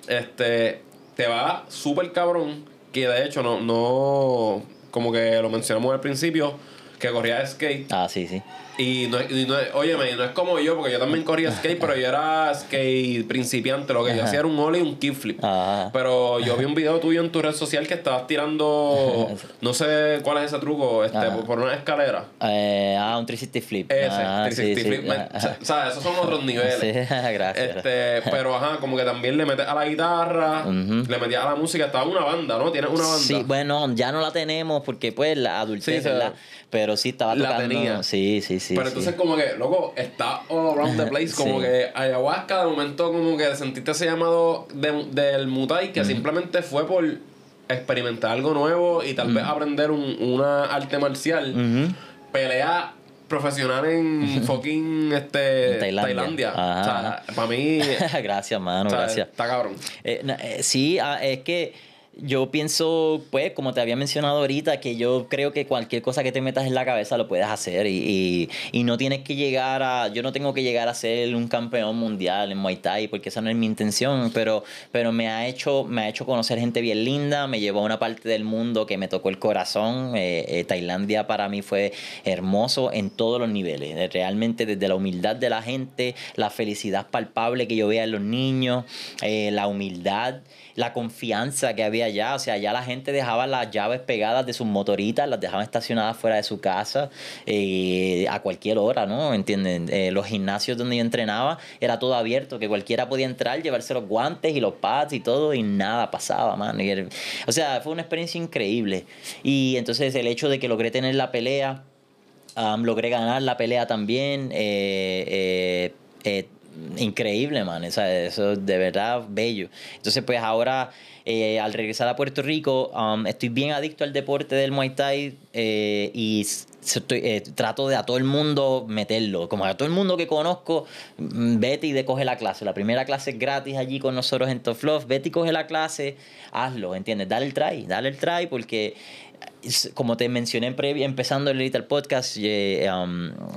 este, te va súper cabrón, que de hecho no, no, como que lo mencionamos al principio, que corría skate. Ah, sí, sí. Y no, y no, óyeme, no es como yo, porque yo también corría skate, pero yo era skate principiante. Lo que yo hacía era un ollie y un kickflip. Ajá. Pero yo vi un video tuyo en tu red social que estabas tirando, no sé cuál es ese truco, este, por, por una escalera. Eh, ah, un 360 flip. Ese, ah, 360 flip. Me- Ajá. o sea, esos son otros niveles. Sí, gracias. Este, pero ajá, como que también le metes a la guitarra, le metías a la música, estaba una banda, ¿no? Tienes una banda. Sí, bueno, ya no la tenemos porque pues la adultez, Sí. Pero sí estaba La tocando. tenía. Sí, sí, sí. Pero sí. entonces como que, loco, está all around the place. Como Sí. que ayahuasca, de momento como que sentiste ese llamado de- del mutai que simplemente fue por experimentar algo nuevo y tal vez aprender un- una arte marcial. Pelea profesional en fucking este, En Tailandia. O sea, para mí, gracias, mano, o sea, gracias. está cabrón. Eh, eh, sí, ah, es que yo pienso, pues, como te había mencionado ahorita, que yo creo que cualquier cosa que te metas en la cabeza lo puedes hacer y, y, y no tienes que llegar a, yo no tengo que llegar a ser un campeón mundial en Muay Thai porque esa no es mi intención, pero, pero me ha hecho, me ha hecho conocer gente bien linda, me llevó a una parte del mundo que me tocó el corazón. Eh, eh, Tailandia para mí fue hermoso en todos los niveles, eh, realmente desde la humildad de la gente, la felicidad palpable que yo veía en los niños, la humildad la confianza que había allá. O sea, ya la gente dejaba las llaves pegadas de sus motoritas, las dejaban estacionadas fuera de su casa eh, a cualquier hora, ¿no? ¿Entienden? Eh, los gimnasios donde yo entrenaba era todo abierto, que cualquiera podía entrar, llevarse los guantes y los pads y todo, y nada pasaba, era- o sea, fue una experiencia increíble. Y entonces el hecho de que logré tener la pelea. Logré ganar la pelea también. eh, increíble, man. O eso es de verdad bello. Entonces, pues ahora, eh, al regresar a Puerto Rico, um, estoy bien adicto al deporte del Muay Thai eh, y eh, trato de a todo el mundo meterlo. Como a todo el mundo que conozco, mm, vete y de coge la clase. La primera clase es gratis allí con nosotros en Top Love. Vete y coge la clase, hazlo, ¿entiendes? Dale el try, dale el try porque como te mencioné empezando el Little Podcast, um,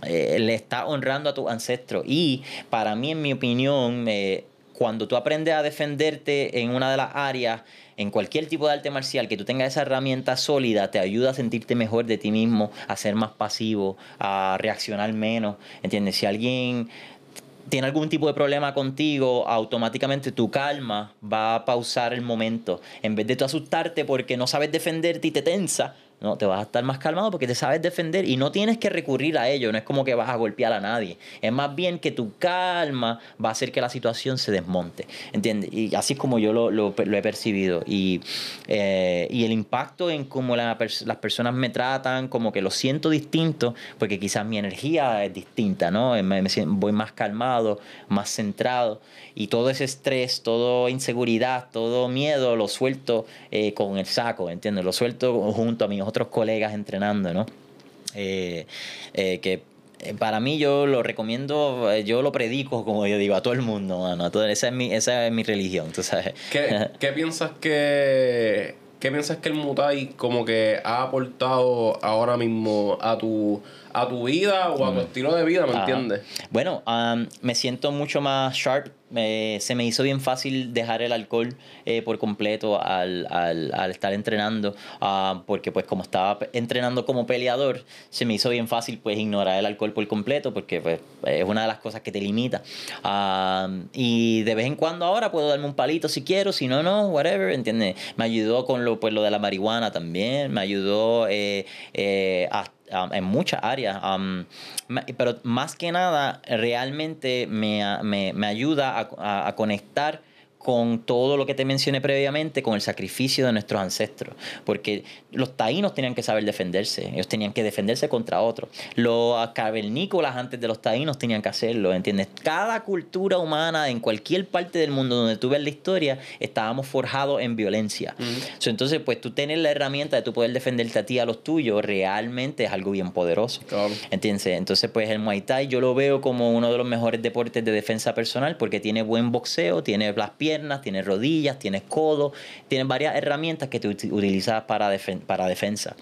eh, le está honrando a tus ancestros. Y para mí, en mi opinión, eh, cuando tú aprendes a defenderte en una de las áreas, en cualquier tipo de arte marcial, que tú tengas esa herramienta sólida, te ayuda a sentirte mejor de ti mismo, a ser más pasivo, a reaccionar menos. ¿Entiendes? Si alguien tiene algún tipo de problema contigo, automáticamente tu calma va a pausar el momento. En vez de tú asustarte porque no sabes defenderte y te tensa, no, te vas a estar más calmado porque te sabes defender y no tienes que recurrir a ello, no es como que vas a golpear a nadie. Es más bien que tu calma va a hacer que la situación se desmonte, ¿entiendes? Y así es como yo lo, lo, he percibido. Y, eh, y, el impacto en cómo las personas me tratan, como que lo siento distinto, porque quizás mi energía es distinta, ¿no? Me, voy más calmado, más centrado y todo ese estrés, toda inseguridad, todo miedo lo suelto eh, con el saco, ¿entiendes? Lo suelto junto a mis otros colegas entrenando, ¿no? Eh, eh, que eh, para mí yo lo recomiendo, yo lo predico, como yo digo, a todo el mundo, mano. esa, es mi, esa es mi religión, tú sabes. ¿Qué, ¿qué piensas que... ¿Qué piensas que el Mutai como que ha aportado ahora mismo a tu a tu vida o a tu mm. estilo de vida, ¿me entiendes? Bueno, me siento mucho más sharp. Se me hizo bien fácil dejar el alcohol eh, por completo al, al, al estar entrenando, porque pues como estaba entrenando como peleador, se me hizo bien fácil pues ignorar el alcohol por completo, porque pues es una de las cosas que te limita. y de vez en cuando ahora puedo darme un palito si quiero, si no, no, whatever, ¿entiendes? Me ayudó con lo, pues, lo de la marihuana también, me ayudó eh, eh, hasta Um, en muchas áreas. Um, pero más que nada, realmente me, me, me ayuda a, a, conectar con todo lo que te mencioné previamente, con el sacrificio de nuestros ancestros. Porque los taínos tenían que saber defenderse, ellos tenían que defenderse contra otros. Los cavernícolas antes de los taínos tenían que hacerlo, ¿entiendes? Cada cultura humana en cualquier parte del mundo donde tú ves la historia, estábamos forjados en violencia. entonces, pues tú tienes la herramienta de tú poder defenderte a ti, a los tuyos, realmente es algo bien poderoso. ¿Entiendes? Entonces, pues el Muay Thai yo lo veo como uno de los mejores deportes de defensa personal porque tiene buen boxeo, tiene las piernas, tienes rodillas, tienes codos, tienes varias herramientas que tú utilizas para, para defensa.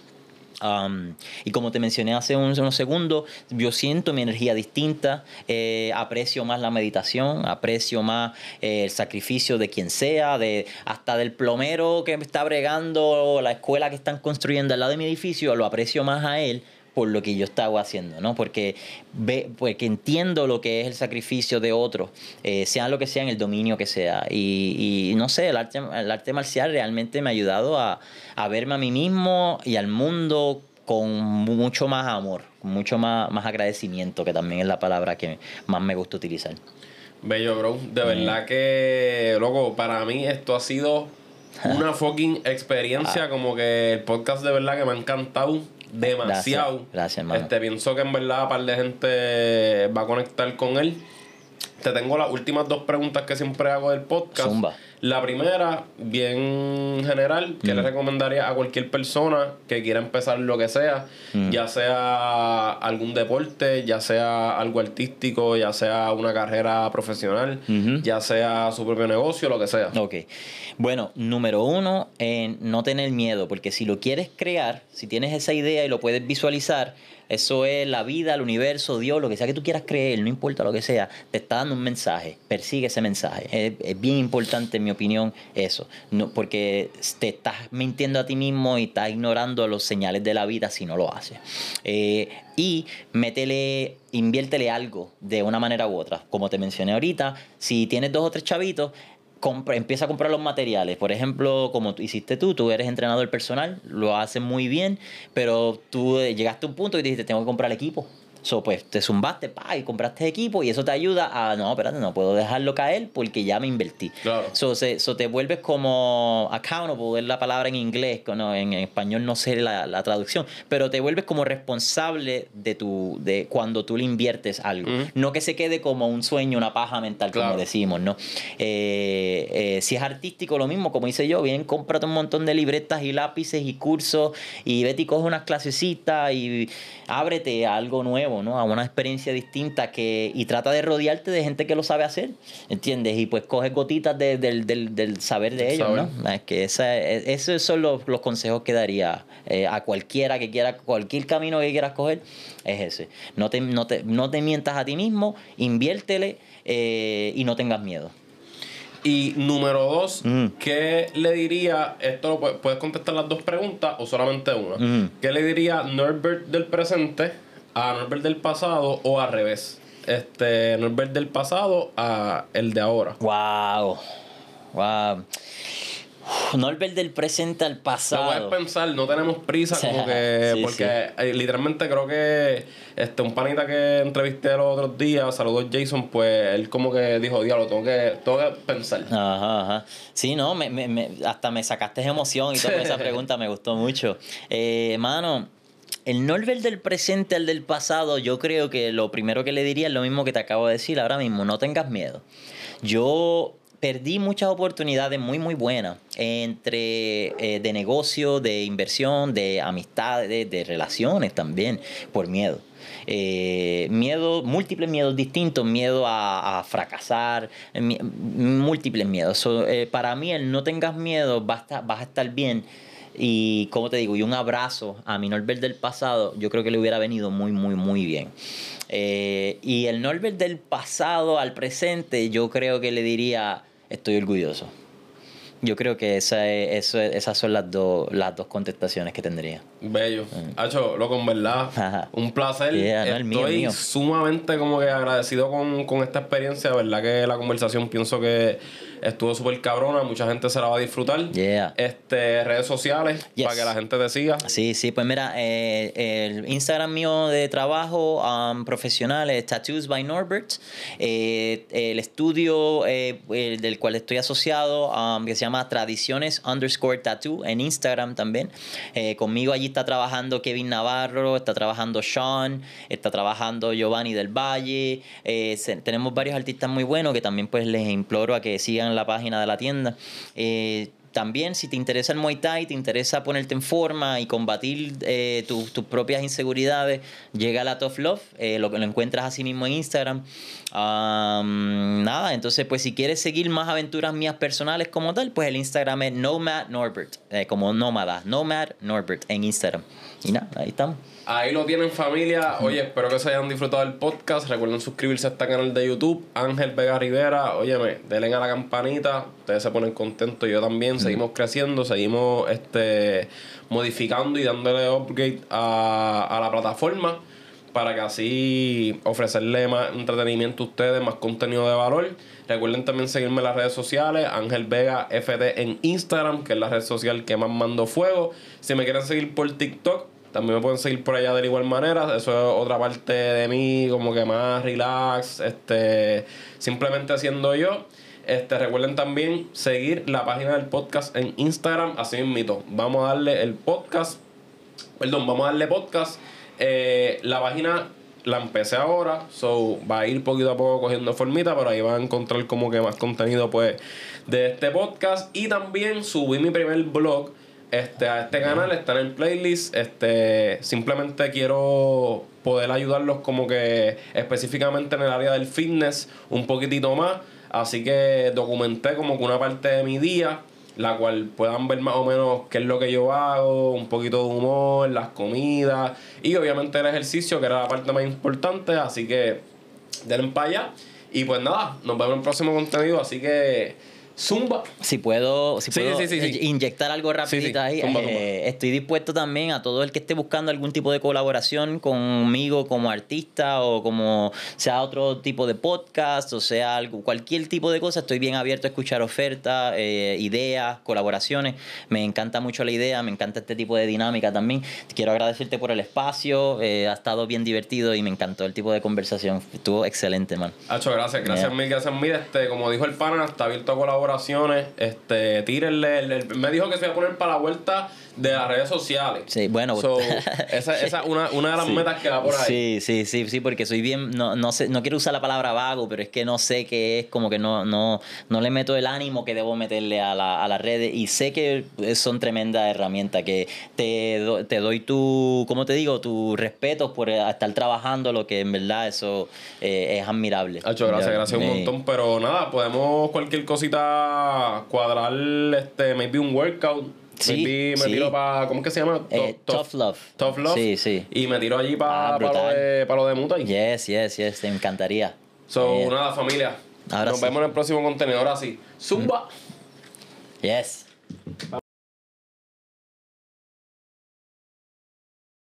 Y como te mencioné hace unos segundos, yo siento mi energía distinta, eh, aprecio más la meditación, aprecio más eh, el sacrificio de quien sea, de hasta del plomero que me está bregando la escuela que están construyendo al lado de mi edificio, lo aprecio más a él por lo que yo estaba haciendo, ¿no? Porque, ve, porque entiendo lo que es el sacrificio de otros, eh, sea lo que sea en el dominio que sea. Y, no sé, el arte, el arte marcial realmente me ha ayudado a, a verme a mí mismo y al mundo con mucho más amor, con mucho más, más agradecimiento, que también es la palabra que más me gusta utilizar. Bello, bro. De verdad que, loco, para mí esto ha sido una fucking experiencia, ah. como que el podcast de verdad que me ha encantado demasiado. Gracias, hermano. Este, pienso que en verdad un par de gente va a conectar con él. Te tengo las últimas dos preguntas que siempre hago del podcast. Zumba. La primera, bien general, que le recomendaría a cualquier persona que quiera empezar lo que sea, mm. ya sea algún deporte, ya sea algo artístico, ya sea una carrera profesional, ya sea su propio negocio, lo que sea. Ok. Bueno, número uno, no tener miedo, porque si lo quieres crear, si tienes esa idea y lo puedes visualizar, eso es la vida, el universo, Dios, lo que sea que tú quieras creer, no importa lo que sea, te está dando un mensaje, persigue ese mensaje. Es, bien importante, en mi opinión, eso, no, porque te estás mintiendo a ti mismo y estás ignorando los señales de la vida si no lo haces. Eh, y métele, inviértele algo de una manera u otra. Como te mencioné ahorita, si tienes dos o tres chavitos, empieza a comprar los materiales. Por ejemplo, como hiciste tú, tú eres entrenador personal, lo haces muy bien, pero tú llegaste a un punto y dijiste, tengo que comprar el equipo. So, pues te zumbaste pa, y compraste equipo y eso te ayuda a, no, espérate, no puedo dejarlo caer porque ya me invertí. Claro. So, se, te vuelves como accountable, es la palabra en inglés, no, en, español no sé la, la, traducción, pero te vuelves como responsable de, tu, de cuando tú le inviertes algo. No que se quede como un sueño, una paja mental, como decimos, ¿no? Eh, eh, si es artístico, lo mismo, como hice yo, bien, cómprate un montón de libretas y lápices y cursos y vete y coge unas clasecitas y ábrete a algo nuevo a una experiencia distinta que, y trata de rodearte de gente que lo sabe hacer, ¿entiendes? Y pues coge gotitas del, saber de ellos, ¿no? Es que esa, esos son los, consejos que daría eh, a cualquiera que quiera, cualquier camino que quieras coger, es ese. No te, no te, mientas a ti mismo, inviértele eh, y no tengas miedo. Y número dos, Mm. ¿qué le diría? Esto lo pu- puedes contestar las dos preguntas o solamente una. Mm. ¿Qué le diría Norbert del presente a Norbert del pasado o al revés? Este, Norbert del pasado a el de ahora. Wow. Wow. Norbert del presente al Lo pasado. puedes pensar, no tenemos prisa, como que. Sí, porque eh, literalmente creo que este un panita que entrevisté los otros días, saludos Jason, pues él como que dijo, diablo, tengo que, tengo que pensar. Ajá, ajá. Sí, no, me, me, me- hasta me sacaste emoción y toda esa pregunta me gustó mucho. Eh, mano, el Norbert del presente al del pasado, yo creo que lo primero que le diría es lo mismo que te acabo de decir ahora mismo, no tengas miedo. Yo perdí muchas oportunidades muy, muy buenas entre eh, de negocio, de inversión, de amistades, de relaciones también, por miedo. Eh, miedo, múltiples miedos distintos, miedo a, fracasar, múltiples miedos. Eh, para mí, el no tengas miedo, vas a estar bien. Y como te digo, y un abrazo a mi Norbert del pasado, yo creo que le hubiera venido muy, muy, muy bien. Eh, y el Norbert del pasado al presente, yo creo que le diría, estoy orgulloso. Yo creo que esa es- eso es- esas son las, las dos contestaciones que tendría. Bello. Hacho, loco, en verdad. Un placer. Yeah, no, el mío, Estoy mío. sumamente como que agradecido con, con esta experiencia. De verdad que la conversación pienso que estuvo súper cabrona. Mucha gente se la va a disfrutar. Yeah. Este, redes sociales, Yes. para que la gente te siga. Sí, sí, pues mira, eh, el Instagram mío de trabajo um, profesional es Tattoos by Norbert. Eh, el estudio eh, el del cual estoy asociado, um, que se llama Tradiciones underscore tattoo en Instagram también. Conmigo allí está trabajando Kevin Navarro, está trabajando Sean, está trabajando Giovanni del Valle. Eh, tenemos varios artistas muy buenos que también pues les imploro a que sigan la página de la tienda. Eh, también, si te interesa el Muay Thai, te interesa ponerte en forma y combatir eh, tu- tus propias inseguridades, llega a la Tough Love, eh, lo lo encuentras así mismo en Instagram. Am, nada, entonces, pues si quieres seguir más aventuras mías personales como tal, pues el Instagram es Nomad Norbert, eh, como nómada, Nomad Norbert en Instagram. Y nada, ahí estamos. Ahí lo tienen familia. Oye, espero que se hayan disfrutado del podcast. Recuerden suscribirse a este canal de YouTube. Ángel Vega Rivera. Óyeme, denle a la campanita. Ustedes se ponen contentos. Yo también. Seguimos creciendo. Seguimos este modificando y dándole upgrade a, a la plataforma. Para que así ofrecerle más entretenimiento a ustedes, más contenido de valor. Recuerden también seguirme en las redes sociales. Ángel Vega FT en Instagram, que es la red social que más mando fuego. Si me quieren seguir por TikTok, también me pueden seguir por allá de igual manera. Eso es otra parte de mí, como que más relax, este, simplemente haciendo yo. Este, recuerden también seguir la página del podcast en Instagram, así mismito. Vamos a darle el podcast, perdón, vamos a darle podcast. Eh, la página la empecé ahora, so va a ir poquito a poco cogiendo formita, pero ahí van a encontrar como que más contenido pues de este podcast. Y también subí mi primer blog este, a este canal, está en el playlist. Este, simplemente quiero poder ayudarlos como que específicamente en el área del fitness un poquitito más. Así que documenté como que una parte de mi día, la cual puedan ver más o menos qué es lo que yo hago, un poquito de humor, las comidas y obviamente el ejercicio, que era la parte más importante. Así que denle para allá. Y pues nada, nos vemos en el próximo contenido. Así que, zumba. Si puedo, si Sí, puedo sí, sí, sí. eh, inyectar algo rapidito ahí, eh, estoy dispuesto también a todo el que esté buscando algún tipo de colaboración conmigo como artista o como sea otro tipo de podcast o sea algo, cualquier tipo de cosa, estoy bien abierto a escuchar ofertas, eh, ideas, colaboraciones. Me encanta mucho la idea, me encanta este tipo de dinámica también. Quiero agradecerte por el espacio, eh, ha estado bien divertido y me encantó el tipo de conversación. Estuvo excelente, man. Hacho, gracias, gracias Yeah. mil, gracias mil. Este, como dijo el pana, está abierto a colaboraciones. Este, tírenle. el- me dijo que se iba a poner para la vuelta de las redes sociales. Sí, bueno. So, esa esa es una, una de las Sí. metas que va por ahí. Sí, sí, sí, sí, porque soy bien, no, no sé, no quiero usar la palabra vago, pero es que no sé qué es, como que no, no, no le meto el ánimo que debo meterle a, la, a las redes y sé que son tremendas herramientas, que te, do- te doy tu, ¿cómo te digo? Tu respeto por estar trabajando, lo que en verdad eso eh, es admirable. Hacho, gracias, gracias un montón. Pero nada, podemos cualquier cosita cuadrar, este, maybe un workout. Sí, me sí. tiro para, ¿cómo es que se llama? Eh, Tough Love. Tough Love. Sí, sí. Y me tiro allí para Ah, lo brutal. de, pa lo de Muay Thai. Yes, yes, yes, te encantaría. So, Yeah. nada, familia. Ahora Nos sí. vemos en el próximo contenido. Ahora sí. Zumba. Yes.